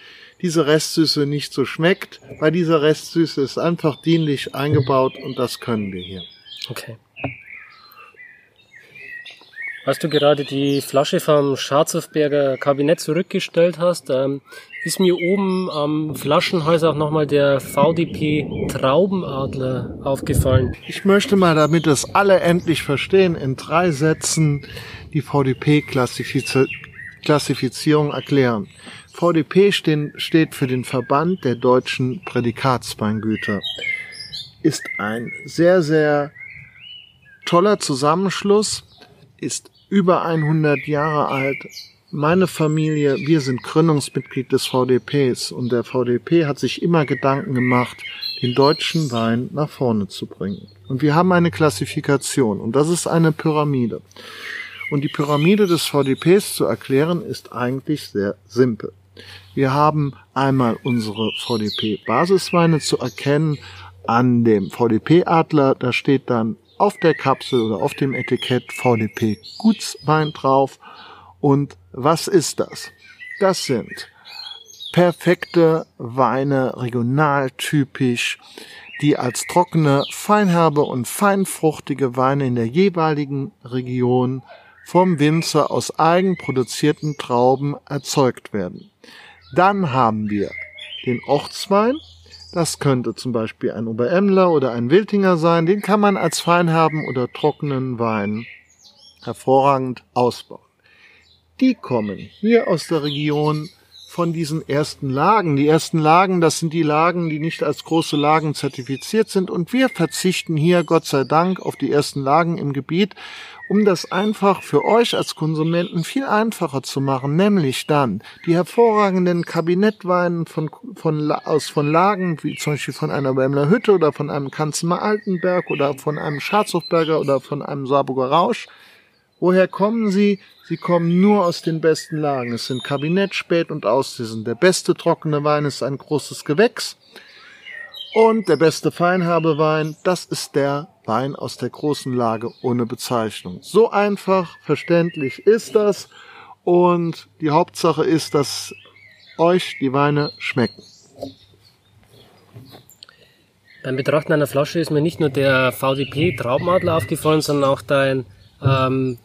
diese Restsüße nicht so schmeckt, weil diese Restsüße ist einfach dienlich eingebaut und das können wir hier. Okay. Als du gerade die Flasche vom Scharzhofberger Kabinett zurückgestellt hast, ähm, ist mir oben am Flaschenhals auch nochmal der VDP Traubenadler aufgefallen. Ich möchte mal, damit das alle endlich verstehen, in drei Sätzen die VDP-Klassifizierung erklären. VDP steht für den Verband der deutschen Prädikatsweingüter. Ist ein sehr, sehr toller Zusammenschluss, ist über 100 Jahre alt. Meine Familie, wir sind Gründungsmitglied des VDPs und der VDP hat sich immer Gedanken gemacht, den deutschen Wein nach vorne zu bringen. Und wir haben eine Klassifikation und das ist eine Pyramide. Und die Pyramide des VDPs zu erklären ist eigentlich sehr simpel. Wir haben einmal unsere VDP-Basisweine zu erkennen an dem VDP-Adler. Da steht dann auf der Kapsel oder auf dem Etikett VDP Gutswein drauf. Und was ist das? Das sind perfekte Weine, regionaltypisch, die als trockene, feinherbe und feinfruchtige Weine in der jeweiligen Region vom Winzer aus eigenproduzierten Trauben erzeugt werden. Dann haben wir den Ortswein, das könnte zum Beispiel ein Oberemler oder ein Wiltinger sein. Den kann man als feinherben oder trockenen Wein hervorragend ausbauen. Die kommen hier aus der Region von diesen ersten Lagen. Die ersten Lagen, das sind die Lagen, die nicht als große Lagen zertifiziert sind. Und wir verzichten hier, Gott sei Dank, auf die ersten Lagen im Gebiet um das einfach für euch als Konsumenten viel einfacher zu machen, nämlich dann die hervorragenden Kabinettweinen von, von, aus von Lagen, wie zum Beispiel von einer Wemler Hütte oder von einem Kanzmer Altenberg oder von einem Schatzhofberger oder von einem Saarburger Rausch. Woher kommen sie? Sie kommen nur aus den besten Lagen. Es sind Kabinett, Spät und Auslesen. Der beste trockene Wein ist ein großes Gewächs. Und der beste Feinhabewein, das ist der Wein aus der großen Lage ohne Bezeichnung. So einfach, verständlich ist das. Und die Hauptsache ist, dass euch die Weine schmecken. Beim Betrachten einer Flasche ist mir nicht nur der VDP Traubenadler aufgefallen, sondern auch dein ähm,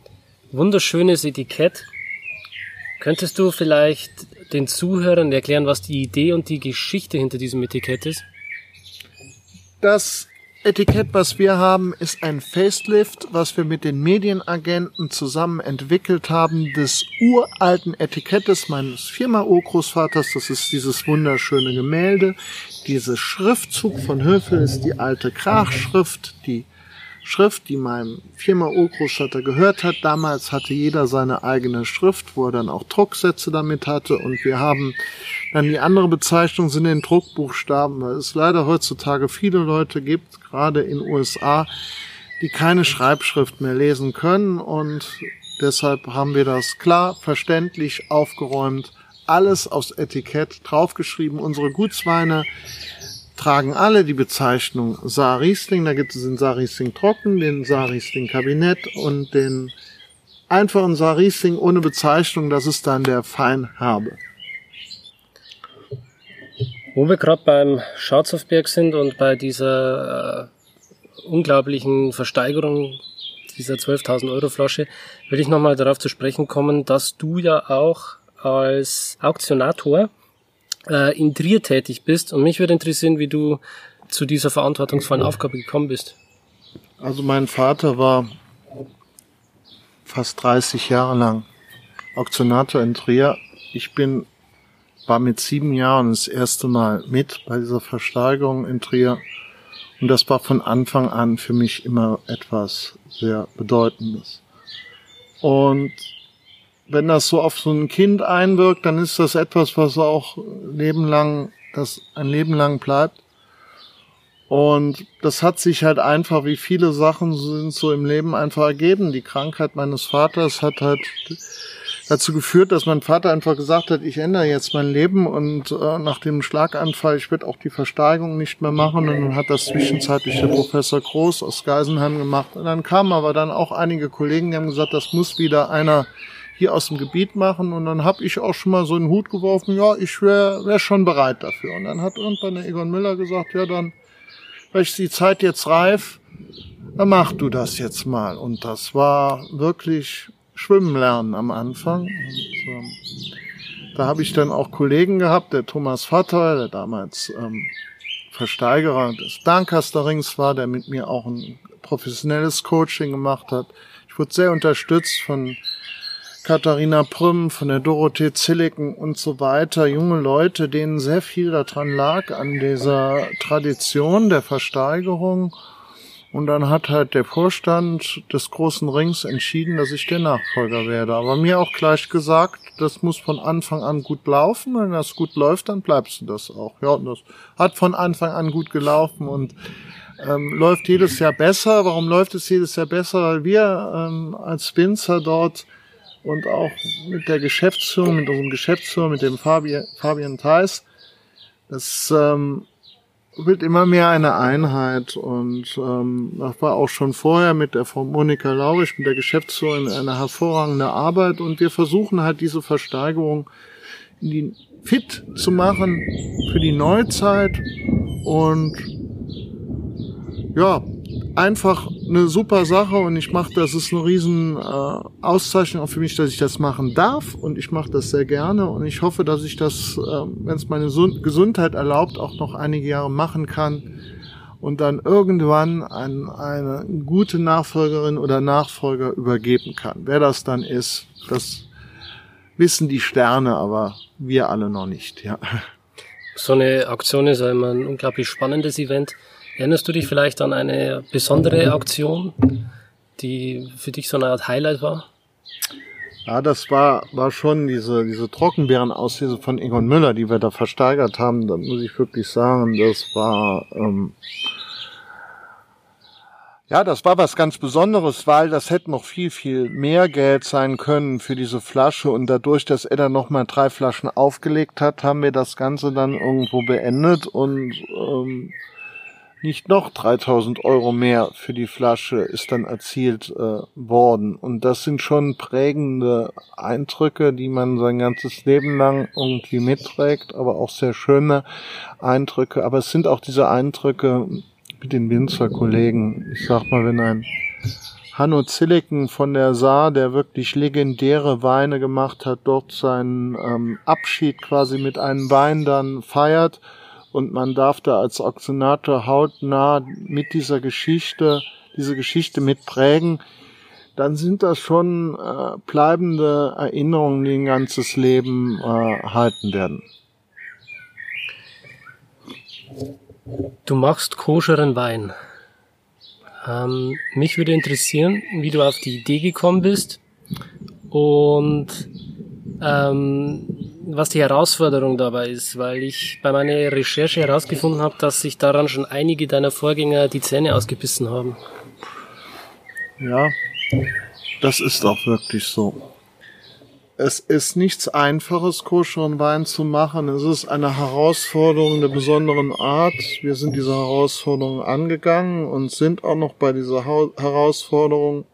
wunderschönes Etikett. Könntest du vielleicht den Zuhörern erklären, was die Idee und die Geschichte hinter diesem Etikett ist? Das Etikett, was wir haben, ist ein Facelift, was wir mit den Medienagenten zusammen entwickelt haben, des uralten Etikettes meines Firma-Urgroßvaters. Das ist dieses wunderschöne Gemälde. Dieses Schriftzug von Höfel ist die alte Krachschrift, die Schrift, die meinem Firma-Urgroßvater gehört hat. Damals hatte jeder seine eigene Schrift, wo er dann auch Drucksätze damit hatte. Und wir haben dann die andere Bezeichnung sind den Druckbuchstaben, weil es leider heutzutage viele Leute gibt, gerade in USA, die keine Schreibschrift mehr lesen können und deshalb haben wir das klar, verständlich aufgeräumt, alles aufs Etikett draufgeschrieben. Unsere Gutsweine tragen alle die Bezeichnung Saar Riesling. Da gibt es den Saar Riesling Trocken, den Saar Riesling Kabinett und den einfachen Saar Riesling ohne Bezeichnung. Das ist dann der Feinherbe. Wo wir gerade beim Schatzhofberg sind und bei dieser äh, unglaublichen Versteigerung dieser 12.000 Euro Flasche, will ich nochmal darauf zu sprechen kommen, dass du ja auch als Auktionator äh, in Trier tätig bist. Und mich würde interessieren, wie du zu dieser verantwortungsvollen Aufgabe gekommen bist. Also mein Vater war fast 30 Jahre lang Auktionator in Trier. Ich bin war mit sieben Jahren das erste Mal mit bei dieser Versteigerung in Trier. Und das war von Anfang an für mich immer etwas sehr Bedeutendes. Und wenn das so auf so ein Kind einwirkt, dann ist das etwas, was auch Leben lang, das ein Leben lang bleibt. Und das hat sich halt einfach, wie viele Sachen sind so im Leben einfach ergeben. Die Krankheit meines Vaters hat halt dazu geführt, dass mein Vater einfach gesagt hat, ich ändere jetzt mein Leben und äh, nach dem Schlaganfall, ich werde auch die Versteigerung nicht mehr machen. Und dann hat das zwischenzeitlich der Professor Groß aus Geisenheim gemacht. Und dann kamen aber dann auch einige Kollegen, die haben gesagt, das muss wieder einer hier aus dem Gebiet machen. Und dann habe ich auch schon mal so einen Hut geworfen, ja, ich wäre wär schon bereit dafür. Und dann hat irgendwann der Egon Müller gesagt, ja, dann ist die Zeit jetzt reif, dann mach du das jetzt mal. Und das war wirklich Schwimmen lernen am Anfang. Und, ähm, da habe ich dann auch Kollegen gehabt, der Thomas Vater, der damals ähm, Versteigerer des Dancaster-Rings war, der mit mir auch ein professionelles Coaching gemacht hat. Ich wurde sehr unterstützt von Katharina Prüm, von der Dorothee Zilliken und so weiter. Junge Leute, denen sehr viel daran lag, an dieser Tradition der Versteigerung und dann hat halt der Vorstand des großen Rings entschieden, dass ich der Nachfolger werde. Aber mir auch gleich gesagt, das muss von Anfang an gut laufen. Wenn das gut läuft, dann bleibst du das auch. Ja, und das hat von Anfang an gut gelaufen und ähm, läuft jedes Jahr besser. Warum läuft es jedes Jahr besser? Weil wir ähm, als Winzer dort und auch mit der Geschäftsführung, mit unserem Geschäftsführer, mit dem Fabian, Fabian Theis, das ähm, wird immer mehr eine Einheit. Und ähm, das war auch schon vorher mit der Frau Monika Laurisch, mit der Geschäftsführerin eine hervorragende Arbeit. Und wir versuchen halt diese Versteigerung in die fit zu machen für die Neuzeit. Und ja, einfach eine super Sache und ich mache, das ist eine riesen äh, Auszeichnung auch für mich, dass ich das machen darf und ich mache das sehr gerne und ich hoffe, dass ich das, äh, wenn es meine Gesundheit erlaubt, auch noch einige Jahre machen kann und dann irgendwann an eine gute Nachfolgerin oder Nachfolger übergeben kann. Wer das dann ist, das wissen die Sterne, aber wir alle noch nicht, ja. So eine Aktion ist ja immer ein unglaublich spannendes Event. Erinnerst du dich vielleicht an eine besondere Aktion, die für dich so eine Art Highlight war? Ja, das war, war schon diese, diese Trockenbeerenauslese von Egon Müller, die wir da versteigert haben. Da muss ich wirklich sagen, das war, ähm, ja, das war was ganz Besonderes, weil das hätte noch viel, viel mehr Geld sein können für diese Flasche und dadurch, dass er dann nochmal drei Flaschen aufgelegt hat, haben wir das Ganze dann irgendwo beendet und ähm, nicht noch 3000 Euro mehr für die Flasche ist dann erzielt äh, worden. Und das sind schon prägende Eindrücke, die man sein ganzes Leben lang irgendwie mitträgt, aber auch sehr schöne Eindrücke. Aber es sind auch diese Eindrücke mit den Winzerkollegen. Ich sag mal, wenn ein Hanno Zilliken von der Saar, der wirklich legendäre Weine gemacht hat, dort seinen ähm, Abschied quasi mit einem Wein dann feiert, und man darf da als Auktionator hautnah mit dieser Geschichte, diese Geschichte mitprägen, dann sind das schon äh, bleibende Erinnerungen, die ein ganzes Leben äh, halten werden. Du machst koscheren Wein. Ähm, mich würde interessieren, wie du auf die Idee gekommen bist und ähm, was die Herausforderung dabei ist, weil ich bei meiner Recherche herausgefunden habe, dass sich daran schon einige deiner Vorgänger die Zähne ausgebissen haben. Ja, das ist auch wirklich so. Es ist nichts Einfaches, koscheren Wein zu machen. Es ist eine Herausforderung der besonderen Art. Wir sind diese Herausforderung angegangen und sind auch noch bei dieser Herausforderung.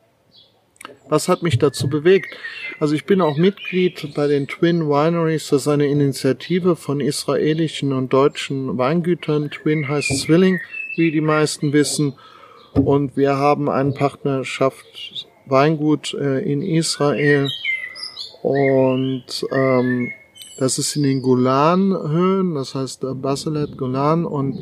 Was hat mich dazu bewegt? Also ich bin auch Mitglied bei den Twin Wineries. Das ist eine Initiative von israelischen und deutschen Weingütern. Twin heißt Zwilling, wie die meisten wissen. Und wir haben eine Partnerschaft Weingut äh, in Israel und ähm, das ist in den Golanhöhen, das heißt äh, Baselet Golan und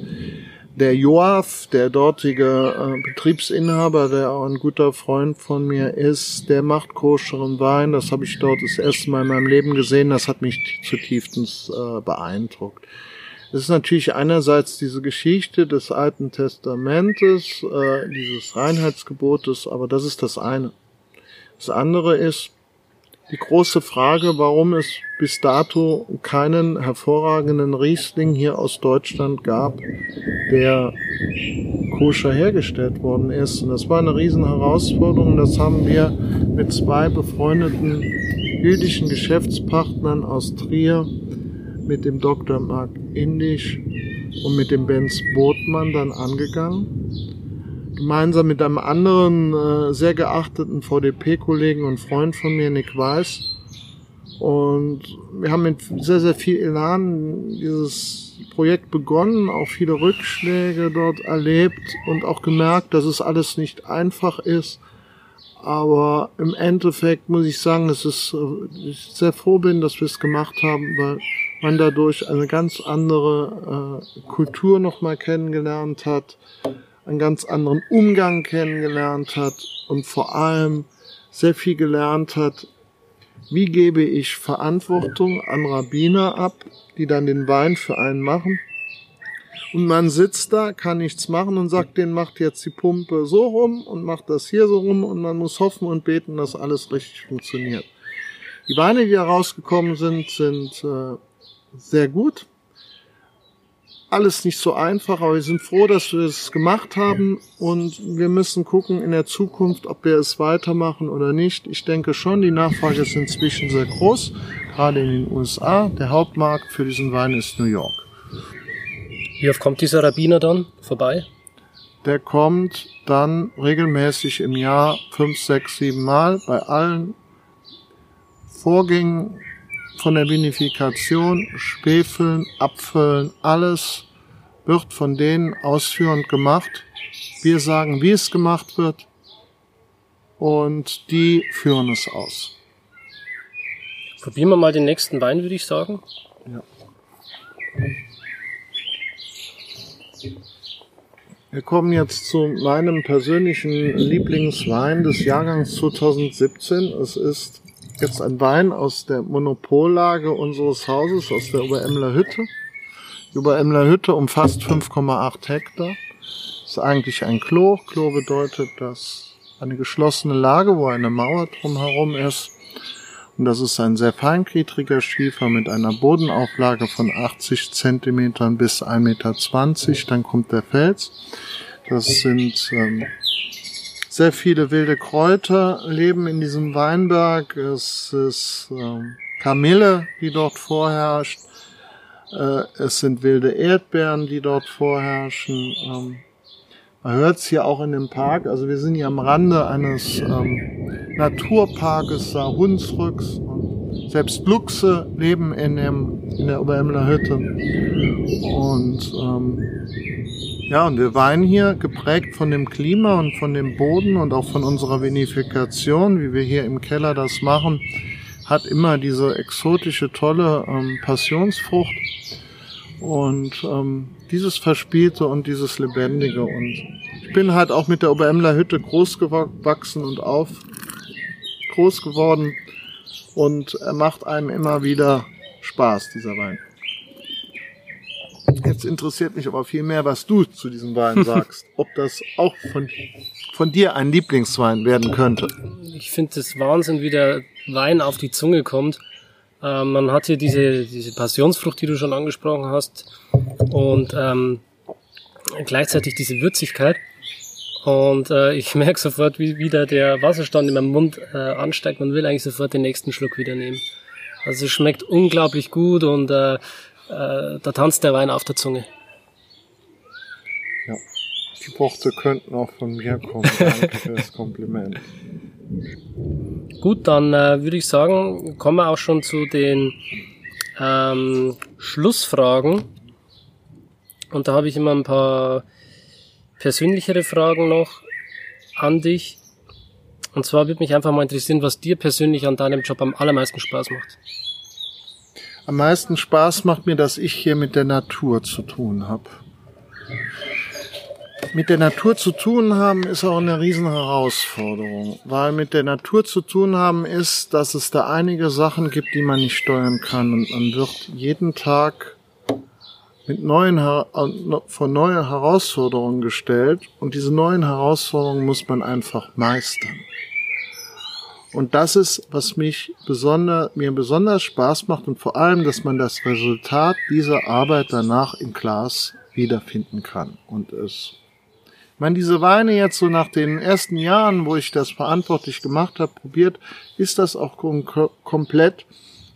der Joaf, der dortige äh, Betriebsinhaber, der auch ein guter Freund von mir ist, der macht koscheren Wein. Das habe ich dort das erste Mal in meinem Leben gesehen. Das hat mich zutiefst äh, beeindruckt. Es ist natürlich einerseits diese Geschichte des Alten Testamentes, äh, dieses Reinheitsgebotes, aber das ist das eine. Das andere ist, die große Frage, warum es bis dato keinen hervorragenden Riesling hier aus Deutschland gab, der koscher hergestellt worden ist. Und das war eine riesen Herausforderung. Das haben wir mit zwei befreundeten jüdischen Geschäftspartnern aus Trier, mit dem Dr. Mark Indisch und mit dem Benz Botmann dann angegangen gemeinsam mit einem anderen äh, sehr geachteten VDP-Kollegen und Freund von mir, Nick Weiß. Und wir haben mit sehr, sehr viel Elan dieses Projekt begonnen, auch viele Rückschläge dort erlebt und auch gemerkt, dass es alles nicht einfach ist. Aber im Endeffekt muss ich sagen, dass äh, ich sehr froh bin, dass wir es gemacht haben, weil man dadurch eine ganz andere äh, Kultur nochmal kennengelernt hat, einen ganz anderen Umgang kennengelernt hat und vor allem sehr viel gelernt hat, wie gebe ich Verantwortung an Rabbiner ab, die dann den Wein für einen machen. Und man sitzt da, kann nichts machen und sagt, den macht jetzt die Pumpe so rum und macht das hier so rum und man muss hoffen und beten, dass alles richtig funktioniert. Die Weine, die da rausgekommen sind, sind äh, sehr gut alles nicht so einfach, aber wir sind froh, dass wir es gemacht haben und wir müssen gucken in der Zukunft, ob wir es weitermachen oder nicht. Ich denke schon, die Nachfrage ist inzwischen sehr groß, gerade in den USA. Der Hauptmarkt für diesen Wein ist New York. Wie oft kommt dieser Rabbiner dann vorbei? Der kommt dann regelmäßig im Jahr fünf, sechs, sieben Mal bei allen Vorgängen von der Vinifikation, Späfeln, Abfüllen, alles wird von denen ausführend gemacht. Wir sagen, wie es gemacht wird und die führen es aus. Probieren wir mal den nächsten Wein, würde ich sagen. Ja. Wir kommen jetzt zu meinem persönlichen Lieblingswein des Jahrgangs 2017. Es ist jetzt ein Wein aus der Monopollage unseres Hauses, aus der Oberemler Hütte. Die Oberemler Hütte umfasst 5,8 Hektar. Ist eigentlich ein Klo. Klo bedeutet, dass eine geschlossene Lage, wo eine Mauer drumherum ist. Und das ist ein sehr feingliedriger Schiefer mit einer Bodenauflage von 80 Zentimetern bis 1,20 Meter. Dann kommt der Fels. Das sind ähm, sehr viele wilde Kräuter leben in diesem Weinberg. Es ist ähm, Kamille, die dort vorherrscht. Äh, es sind wilde Erdbeeren, die dort vorherrschen. Ähm, man hört es hier auch in dem Park. Also wir sind hier am Rande eines ähm, Naturparkes da Hunsrücks. Und selbst Luchse leben in, dem, in der Oberämler Hütte. Und ähm, ja, und wir weinen hier geprägt von dem Klima und von dem Boden und auch von unserer Vinifikation, wie wir hier im Keller das machen, hat immer diese exotische, tolle ähm, Passionsfrucht und ähm, dieses Verspielte und dieses Lebendige. Und ich bin halt auch mit der Oberämler Hütte groß gewachsen und auf groß geworden und er macht einem immer wieder Spaß, dieser Wein. Jetzt interessiert mich aber viel mehr, was du zu diesem Wein sagst. Ob das auch von, von dir ein Lieblingswein werden könnte. Ich finde es Wahnsinn, wie der Wein auf die Zunge kommt. Äh, man hat hier diese, diese Passionsfrucht, die du schon angesprochen hast. Und ähm, gleichzeitig diese Würzigkeit. Und äh, ich merke sofort, wie wieder der Wasserstand in meinem Mund äh, ansteigt. Man will eigentlich sofort den nächsten Schluck wieder nehmen. Also es schmeckt unglaublich gut und äh, äh, da tanzt der Wein auf der Zunge. Ja, die Worte könnten auch von mir kommen. Danke für das Kompliment. Gut, dann äh, würde ich sagen, kommen wir auch schon zu den ähm, Schlussfragen. Und da habe ich immer ein paar persönlichere Fragen noch an dich. Und zwar würde mich einfach mal interessieren, was dir persönlich an deinem Job am allermeisten Spaß macht. Am meisten Spaß macht mir, dass ich hier mit der Natur zu tun habe. Mit der Natur zu tun haben ist auch eine riesen Herausforderung, weil mit der Natur zu tun haben ist, dass es da einige Sachen gibt, die man nicht steuern kann und man wird jeden Tag mit neuen, vor neue Herausforderungen gestellt und diese neuen Herausforderungen muss man einfach meistern. Und das ist, was mich besonder, mir besonders Spaß macht und vor allem, dass man das Resultat dieser Arbeit danach im Glas wiederfinden kann und es ich meine, diese Weine jetzt so nach den ersten Jahren, wo ich das verantwortlich gemacht habe, probiert, ist das auch kom komplett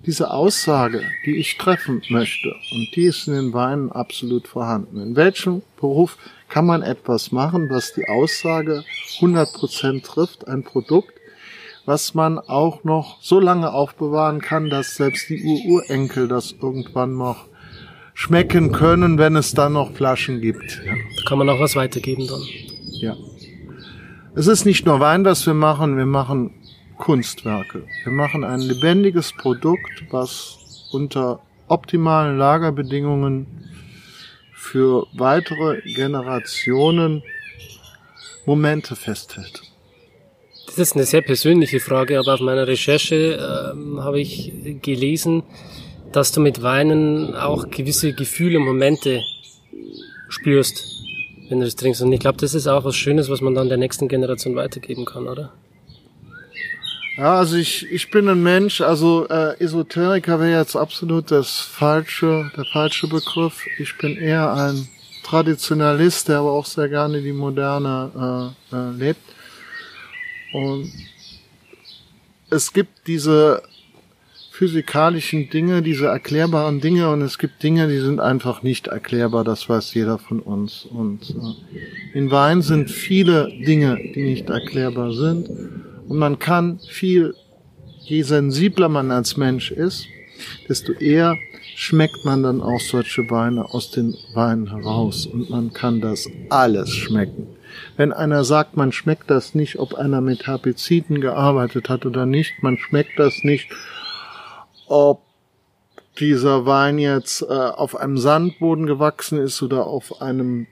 diese Aussage, die ich treffen möchte. Und die ist in den Weinen absolut vorhanden. In welchem Beruf kann man etwas machen, was die Aussage 100% trifft, ein Produkt, was man auch noch so lange aufbewahren kann, dass selbst die Ururenkel das irgendwann noch schmecken können, wenn es dann noch Flaschen gibt. Ja. Da kann man auch was weitergeben dann. Ja. Es ist nicht nur Wein, was wir machen, wir machen Kunstwerke. Wir machen ein lebendiges Produkt, was unter optimalen Lagerbedingungen für weitere Generationen Momente festhält. Das ist eine sehr persönliche Frage, aber auf meiner Recherche äh, habe ich gelesen, dass du mit Weinen auch gewisse Gefühle Momente spürst, wenn du das trinkst. Und ich glaube, das ist auch was Schönes, was man dann der nächsten Generation weitergeben kann, oder? Ja, also ich, ich bin ein Mensch, also äh, Esoteriker wäre jetzt absolut das falsche, der falsche Begriff. Ich bin eher ein Traditionalist, der aber auch sehr gerne die Moderne äh, äh, lebt. Und es gibt diese physikalischen Dinge, diese erklärbaren Dinge und es gibt Dinge, die sind einfach nicht erklärbar, das weiß jeder von uns. Und äh, in Wein sind viele Dinge, die nicht erklärbar sind und man kann viel, je sensibler man als Mensch ist, desto eher schmeckt man dann auch solche Weine aus den Weinen heraus und man kann das alles schmecken. Wenn einer sagt, man schmeckt das nicht, ob einer mit Herbiziden gearbeitet hat oder nicht, man schmeckt das nicht, ob dieser Wein jetzt äh, auf einem Sandboden gewachsen ist oder auf einem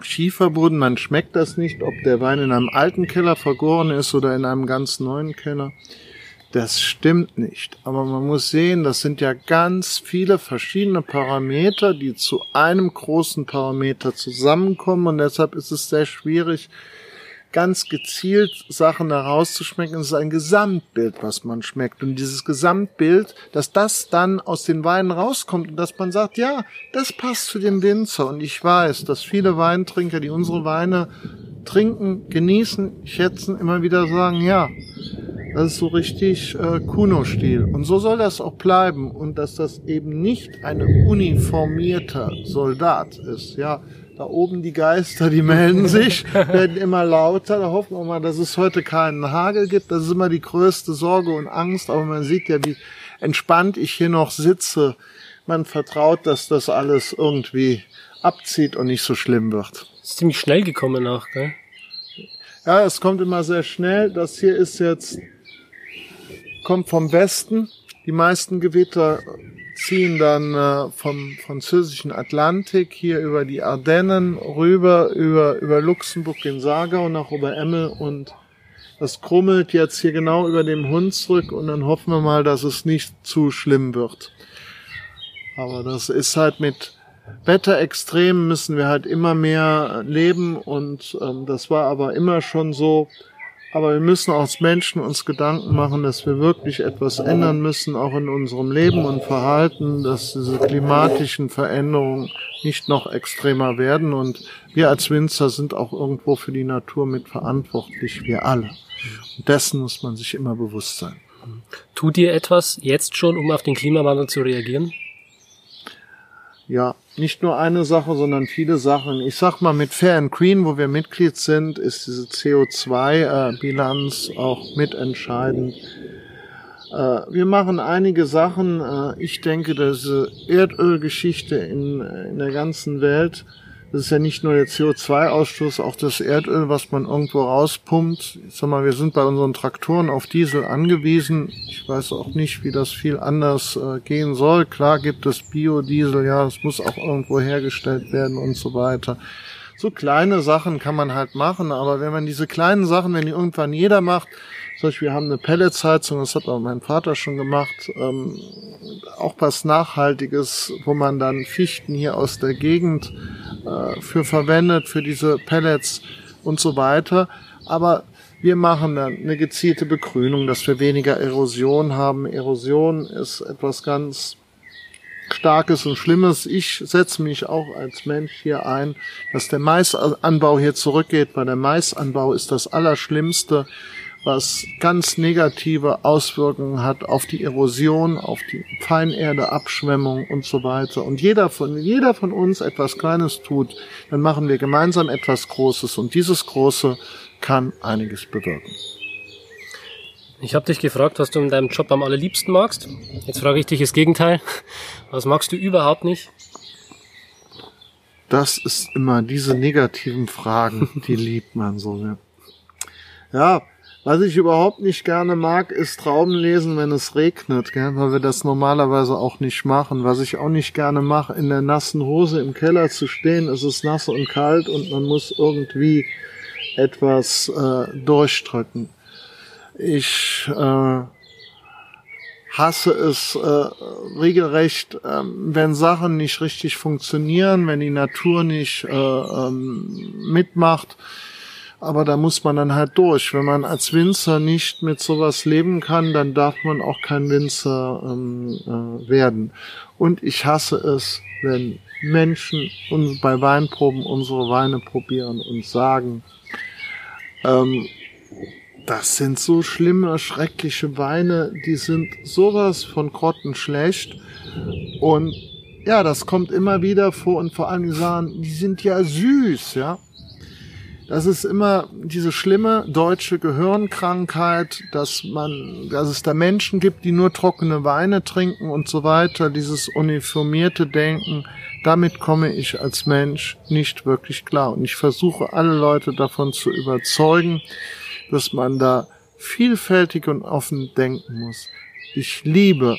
Schieferboden. Man schmeckt das nicht, ob der Wein in einem alten Keller vergoren ist oder in einem ganz neuen Keller. Das stimmt nicht. Aber man muss sehen, das sind ja ganz viele verschiedene Parameter, die zu einem großen Parameter zusammenkommen und deshalb ist es sehr schwierig, ganz gezielt Sachen herauszuschmecken. Es ist ein Gesamtbild, was man schmeckt. Und dieses Gesamtbild, dass das dann aus den Weinen rauskommt und dass man sagt, ja, das passt zu dem Winzer. Und ich weiß, dass viele Weintrinker, die unsere Weine trinken, genießen, schätzen, immer wieder sagen, ja, das ist so richtig äh, Kuno-Stil. Und so soll das auch bleiben. Und dass das eben nicht ein uniformierter Soldat ist, ja, da oben die Geister, die melden sich, werden immer lauter. Da hoffen wir mal, dass es heute keinen Hagel gibt. Das ist immer die größte Sorge und Angst. Aber man sieht ja, wie entspannt ich hier noch sitze. Man vertraut, dass das alles irgendwie abzieht und nicht so schlimm wird. ist ziemlich schnell gekommen auch, gell? Ja, es kommt immer sehr schnell. Das hier ist jetzt, kommt vom Westen. Die meisten Gewitter ziehen dann äh, vom französischen Atlantik hier über die Ardennen rüber, über, über Luxemburg in Sargau nach Oberemmel und das krummelt jetzt hier genau über dem Hunsrück und dann hoffen wir mal, dass es nicht zu schlimm wird. Aber das ist halt mit Wetterextremen müssen wir halt immer mehr leben und ähm, das war aber immer schon so Aber wir müssen als Menschen uns Gedanken machen, dass wir wirklich etwas ändern müssen, auch in unserem Leben und Verhalten, dass diese klimatischen Veränderungen nicht noch extremer werden. Und wir als Winzer sind auch irgendwo für die Natur mit verantwortlich, wir alle. Und dessen muss man sich immer bewusst sein. Tut ihr etwas jetzt schon, um auf den Klimawandel zu reagieren? Ja, nicht nur eine Sache, sondern viele Sachen. Ich sag mal, mit Fair and Green, wo wir Mitglied sind, ist diese CO2-Bilanz auch mitentscheidend. Äh, wir machen einige Sachen. Äh, ich denke, diese Erdölgeschichte in, in der ganzen Welt das ist ja nicht nur der CO2-Ausstoß, auch das Erdöl, was man irgendwo rauspumpt. Ich sag mal, wir sind bei unseren Traktoren auf Diesel angewiesen. Ich weiß auch nicht, wie das viel anders äh, gehen soll. Klar gibt es Biodiesel, ja, es muss auch irgendwo hergestellt werden und so weiter. So kleine Sachen kann man halt machen, aber wenn man diese kleinen Sachen, wenn die irgendwann jeder macht, Beispiel, wir haben eine Pelletsheizung, das hat auch mein Vater schon gemacht, ähm, auch was Nachhaltiges, wo man dann Fichten hier aus der Gegend äh, für verwendet, für diese Pellets und so weiter. Aber wir machen dann eine gezielte Begrünung, dass wir weniger Erosion haben. Erosion ist etwas ganz Starkes und Schlimmes. Ich setze mich auch als Mensch hier ein, dass der Maisanbau hier zurückgeht, weil der Maisanbau ist das Allerschlimmste was ganz negative Auswirkungen hat auf die Erosion, auf die Feinerde, Abschwemmung und so weiter. Und jeder von, jeder von uns etwas Kleines tut, dann machen wir gemeinsam etwas Großes und dieses Große kann einiges bewirken. Ich habe dich gefragt, was du in deinem Job am allerliebsten magst. Jetzt frage ich dich das Gegenteil. Was magst du überhaupt nicht? Das ist immer diese negativen Fragen, die liebt man so. Ja, ja was ich überhaupt nicht gerne mag, ist Trauben lesen, wenn es regnet, gell? weil wir das normalerweise auch nicht machen. Was ich auch nicht gerne mache, in der nassen Hose im Keller zu stehen, es ist nass und kalt und man muss irgendwie etwas äh, durchdrücken. Ich äh, hasse es äh, regelrecht, äh, wenn Sachen nicht richtig funktionieren, wenn die Natur nicht äh, ähm, mitmacht aber da muss man dann halt durch. Wenn man als Winzer nicht mit sowas leben kann, dann darf man auch kein Winzer ähm, äh, werden. Und ich hasse es, wenn Menschen uns bei Weinproben unsere Weine probieren und sagen, ähm, das sind so schlimme, schreckliche Weine, die sind sowas von grottenschlecht. Und ja, das kommt immer wieder vor und vor allem die sagen, die sind ja süß, ja das ist immer diese schlimme deutsche Gehirnkrankheit, dass man, dass es da Menschen gibt, die nur trockene Weine trinken und so weiter, dieses uniformierte Denken, damit komme ich als Mensch nicht wirklich klar. Und ich versuche alle Leute davon zu überzeugen, dass man da vielfältig und offen denken muss. Ich liebe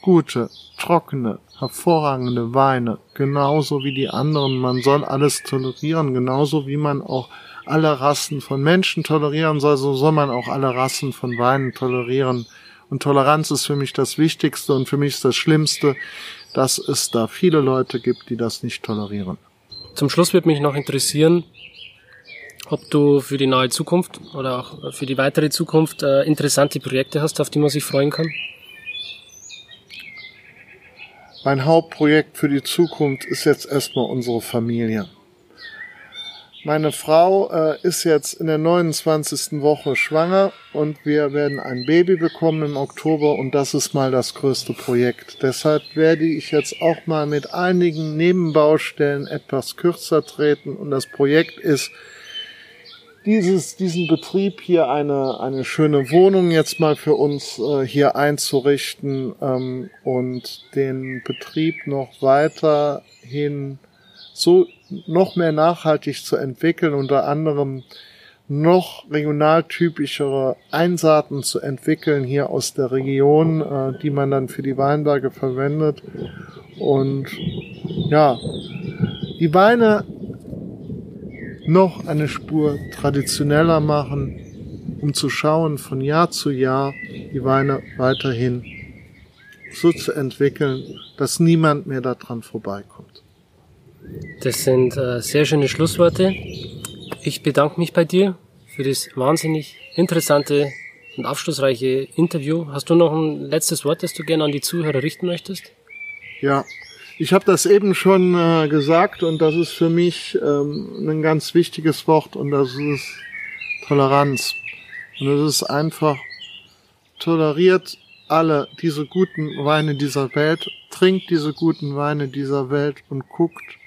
gute, trockene, hervorragende Weine, genauso wie die anderen. Man soll alles tolerieren, genauso wie man auch alle Rassen von Menschen tolerieren soll, so soll man auch alle Rassen von Weinen tolerieren. Und Toleranz ist für mich das Wichtigste und für mich ist das Schlimmste, dass es da viele Leute gibt, die das nicht tolerieren. Zum Schluss wird mich noch interessieren, ob du für die nahe Zukunft oder auch für die weitere Zukunft äh, interessante Projekte hast, auf die man sich freuen kann. Mein Hauptprojekt für die Zukunft ist jetzt erstmal unsere Familie. Meine Frau äh, ist jetzt in der 29. Woche schwanger und wir werden ein Baby bekommen im Oktober und das ist mal das größte Projekt. Deshalb werde ich jetzt auch mal mit einigen Nebenbaustellen etwas kürzer treten und das Projekt ist, dieses, diesen Betrieb hier eine, eine schöne Wohnung jetzt mal für uns äh, hier einzurichten ähm, und den Betrieb noch weiterhin so noch mehr nachhaltig zu entwickeln, unter anderem noch regionaltypischere Einsaaten zu entwickeln hier aus der Region, äh, die man dann für die Weinberge verwendet. Und ja, die Weine noch eine Spur traditioneller machen, um zu schauen, von Jahr zu Jahr die Weine weiterhin so zu entwickeln, dass niemand mehr daran vorbeikommt. Das sind äh, sehr schöne Schlussworte. Ich bedanke mich bei dir für das wahnsinnig interessante und aufschlussreiche Interview. Hast du noch ein letztes Wort, das du gerne an die Zuhörer richten möchtest? Ja, ich habe das eben schon äh, gesagt und das ist für mich ähm, ein ganz wichtiges Wort und das ist Toleranz. Und es ist einfach, toleriert alle diese guten Weine dieser Welt, trinkt diese guten Weine dieser Welt und guckt.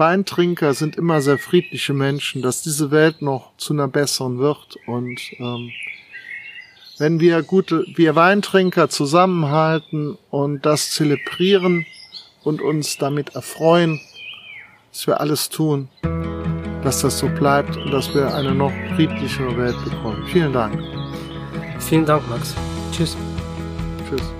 Weintrinker sind immer sehr friedliche Menschen, dass diese Welt noch zu einer besseren wird und ähm, wenn wir gute, wir Weintrinker zusammenhalten und das zelebrieren, und uns damit erfreuen, dass wir alles tun, dass das so bleibt und dass wir eine noch friedlichere Welt bekommen. Vielen Dank. Vielen Dank, Max. Tschüss. Tschüss.